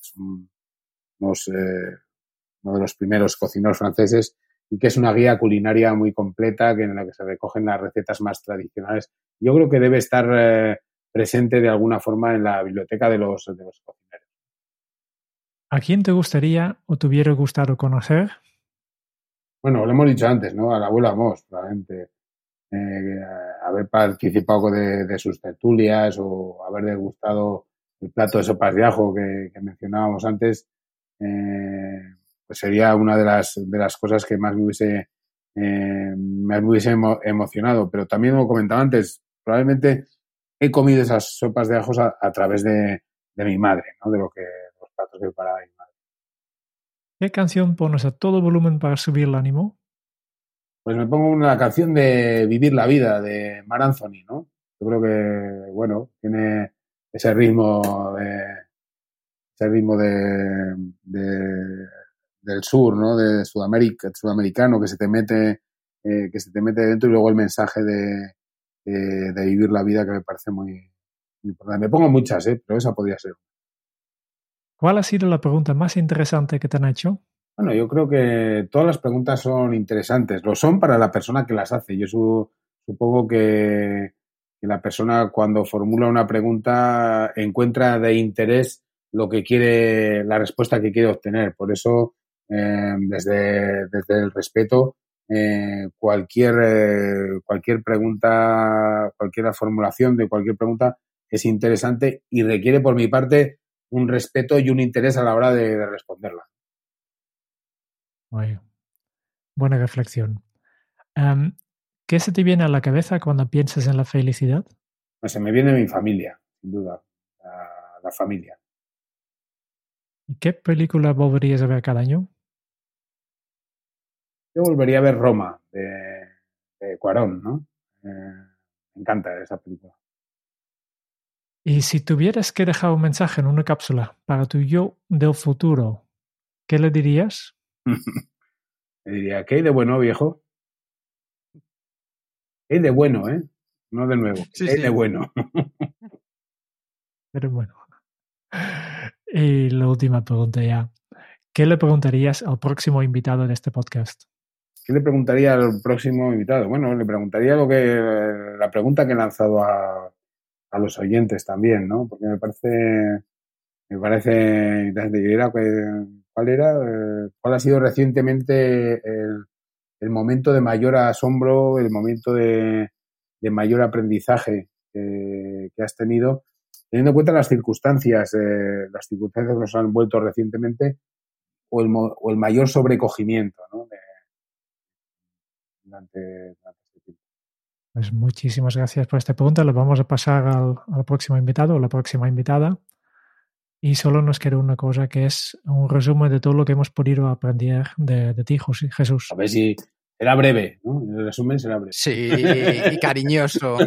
unos, eh, uno de los primeros cocineros franceses, y que es una guía culinaria muy completa que en la que se recogen las recetas más tradicionales. Yo creo que debe estar eh, presente de alguna forma en la biblioteca de los, de los cocineros. ¿A quién te gustaría o te hubiera gustado conocer? Bueno, lo hemos dicho antes, ¿no? Al abuelo Amos, probablemente. Eh, haber participado de, de, sus tertulias o haber degustado el plato de sopas de ajo que, mencionábamos antes, eh, pues sería una de las, de las cosas que más me hubiese, eh, me hubiese emo emocionado. Pero también, como comentaba antes, probablemente he comido esas sopas de ajos a, a través de, de, mi madre, ¿no? De lo que los platos que preparaba mi madre. ¿Qué canción pones a todo volumen para subir el ánimo? Pues me pongo una canción de Vivir la vida de Mar Anthony, ¿no? Yo creo que, bueno, tiene ese ritmo de ese ritmo de, de del sur, ¿no? De Sudamérica, sudamericano que se te mete eh, que se te mete dentro y luego el mensaje de, de, vivir la vida que me parece muy, muy, importante. Me pongo muchas, ¿eh? Pero esa podría ser. ¿Cuál ha sido la pregunta más interesante que te han hecho? Bueno, yo creo que todas las preguntas son interesantes. Lo son para la persona que las hace. Yo su, supongo que, la persona cuando formula una pregunta encuentra de interés lo que quiere, la respuesta que quiere obtener. Por eso, eh, desde, desde el respeto, eh, cualquier, eh, cualquier pregunta, cualquier formulación de cualquier pregunta es interesante y requiere por mi parte un respeto y un interés a la hora de responderla. Buena reflexión. Um, ¿Qué se te viene a la cabeza cuando piensas en la felicidad? Pues se me viene mi familia, sin duda, la, la familia. ¿Y qué película volverías a ver cada año? Yo volvería a ver Roma, de, de Cuarón, ¿no? Eh, me encanta esa película. Y si tuvieras que dejar un mensaje en una cápsula para tu yo del futuro, ¿qué le dirías? [laughs] le diría, ¿qué hay de bueno, viejo? ¿Qué hay de bueno, eh? No de nuevo. ¿Qué sí, hay sí. de bueno? [laughs] Pero bueno. Y la última pregunta ya. ¿Qué le preguntarías al próximo invitado de este podcast? ¿Qué le preguntaría al próximo invitado? Bueno, le preguntaría lo que la pregunta que he lanzado a, a los oyentes también, ¿no? Porque me parece me parece interesante. Era, ¿Cuál era? ¿Cuál ha sido recientemente el, momento de mayor asombro, el momento de, mayor aprendizaje que, has tenido teniendo en cuenta las circunstancias, eh, las circunstancias que nos han vuelto recientemente, o el, o el mayor sobrecogimiento ¿no? de, durante, este tiempo. Pues muchísimas gracias por esta pregunta. Lo vamos a pasar al próximo invitado o la próxima invitada. Y solo nos queda una cosa que es un resumen de todo lo que hemos podido aprender de, de ti, José, Jesús. A ver si será breve, ¿no? El resumen será breve. Sí, y [laughs] cariñoso.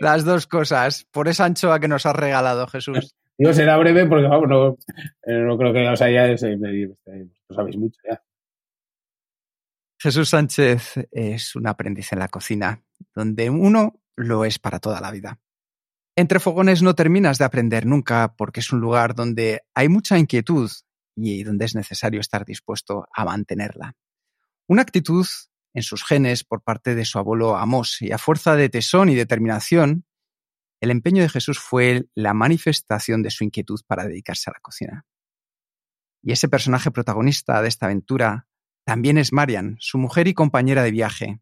Las dos cosas, por esa anchoa que nos has regalado, Jesús. Digo, será breve porque, vamos, no, no creo que os hayáis, lo sabéis mucho ya. Jesús Sánchez es un aprendiz en la cocina, donde uno lo es para toda la vida. Entre fogones no terminas de aprender nunca porque es un lugar donde hay mucha inquietud y donde es necesario estar dispuesto a mantenerla. Una actitud en sus genes por parte de su abuelo Amós y a fuerza de tesón y determinación, el empeño de Jesús fue la manifestación de su inquietud para dedicarse a la cocina. Y ese personaje protagonista de esta aventura también es Marian, su mujer y compañera de viaje,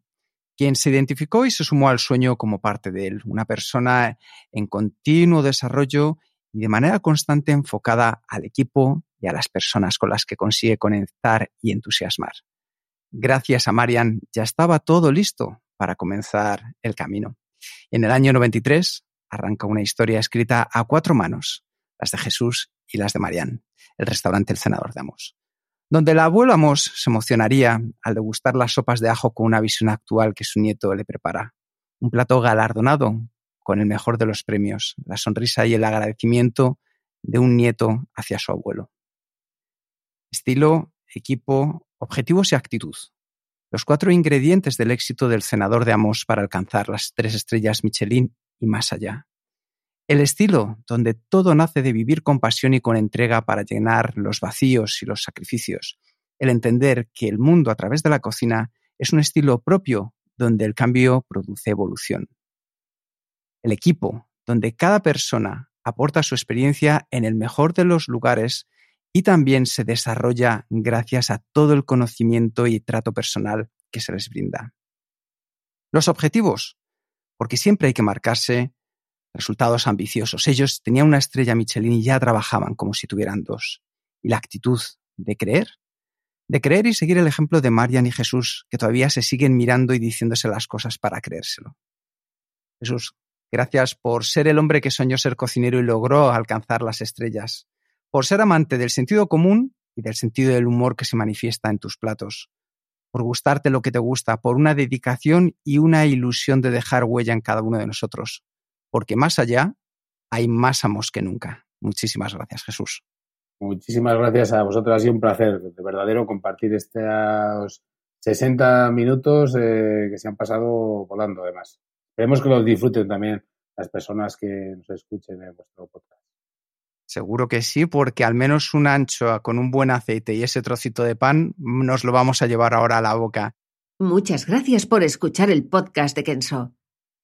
quien se identificó y se sumó al sueño como parte de él, una persona en continuo desarrollo y de manera constante enfocada al equipo y a las personas con las que consigue conectar y entusiasmar. Gracias a Marian ya estaba todo listo para comenzar el camino. En el año 93 arranca una historia escrita a cuatro manos, las de Jesús y las de Marian, el restaurante El Senador de Amos, donde el abuelo Amos se emocionaría al degustar las sopas de ajo con una visión actual que su nieto le prepara. Un plato galardonado con el mejor de los premios, la sonrisa y el agradecimiento de un nieto hacia su abuelo. Estilo, equipo, objetivos y actitud. Los cuatro ingredientes del éxito del senador de Amos para alcanzar las tres estrellas Michelin y más allá. El estilo donde todo nace de vivir con pasión y con entrega para llenar los vacíos y los sacrificios. El entender que el mundo a través de la cocina es un estilo propio donde el cambio produce evolución. El equipo, donde cada persona aporta su experiencia en el mejor de los lugares y también se desarrolla gracias a todo el conocimiento y trato personal que se les brinda. Los objetivos, porque siempre hay que marcarse resultados ambiciosos. Ellos tenían una estrella Michelin y ya trabajaban como si tuvieran dos. Y la actitud de creer, de creer y seguir el ejemplo de Marian y Jesús, que todavía se siguen mirando y diciéndose las cosas para creérselo. Jesús, gracias por ser el hombre que soñó ser cocinero y logró alcanzar las estrellas por ser amante del sentido común y del sentido del humor que se manifiesta en tus platos, por gustarte lo que te gusta, por una dedicación y una ilusión de dejar huella en cada uno de nosotros, porque más allá hay más amos que nunca. Muchísimas gracias, Jesús. Muchísimas gracias a vosotros. Ha sido un placer, de verdadero, compartir estos 60 minutos eh, que se han pasado volando, además. Esperemos que los disfruten también las personas que nos escuchen en vuestro podcast. Seguro que sí, porque al menos una anchoa con un buen aceite y ese trocito de pan nos lo vamos a llevar ahora a la boca. Muchas gracias por escuchar el podcast de Kenso.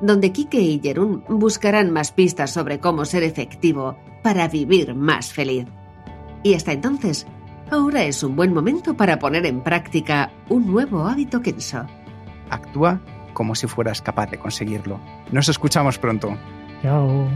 donde Kike y Jerún buscarán más pistas sobre cómo ser efectivo para vivir más feliz. Y hasta entonces, ahora es un buen momento para poner en práctica un nuevo hábito Kenso. Actúa como si fueras capaz de conseguirlo. Nos escuchamos pronto. Chao.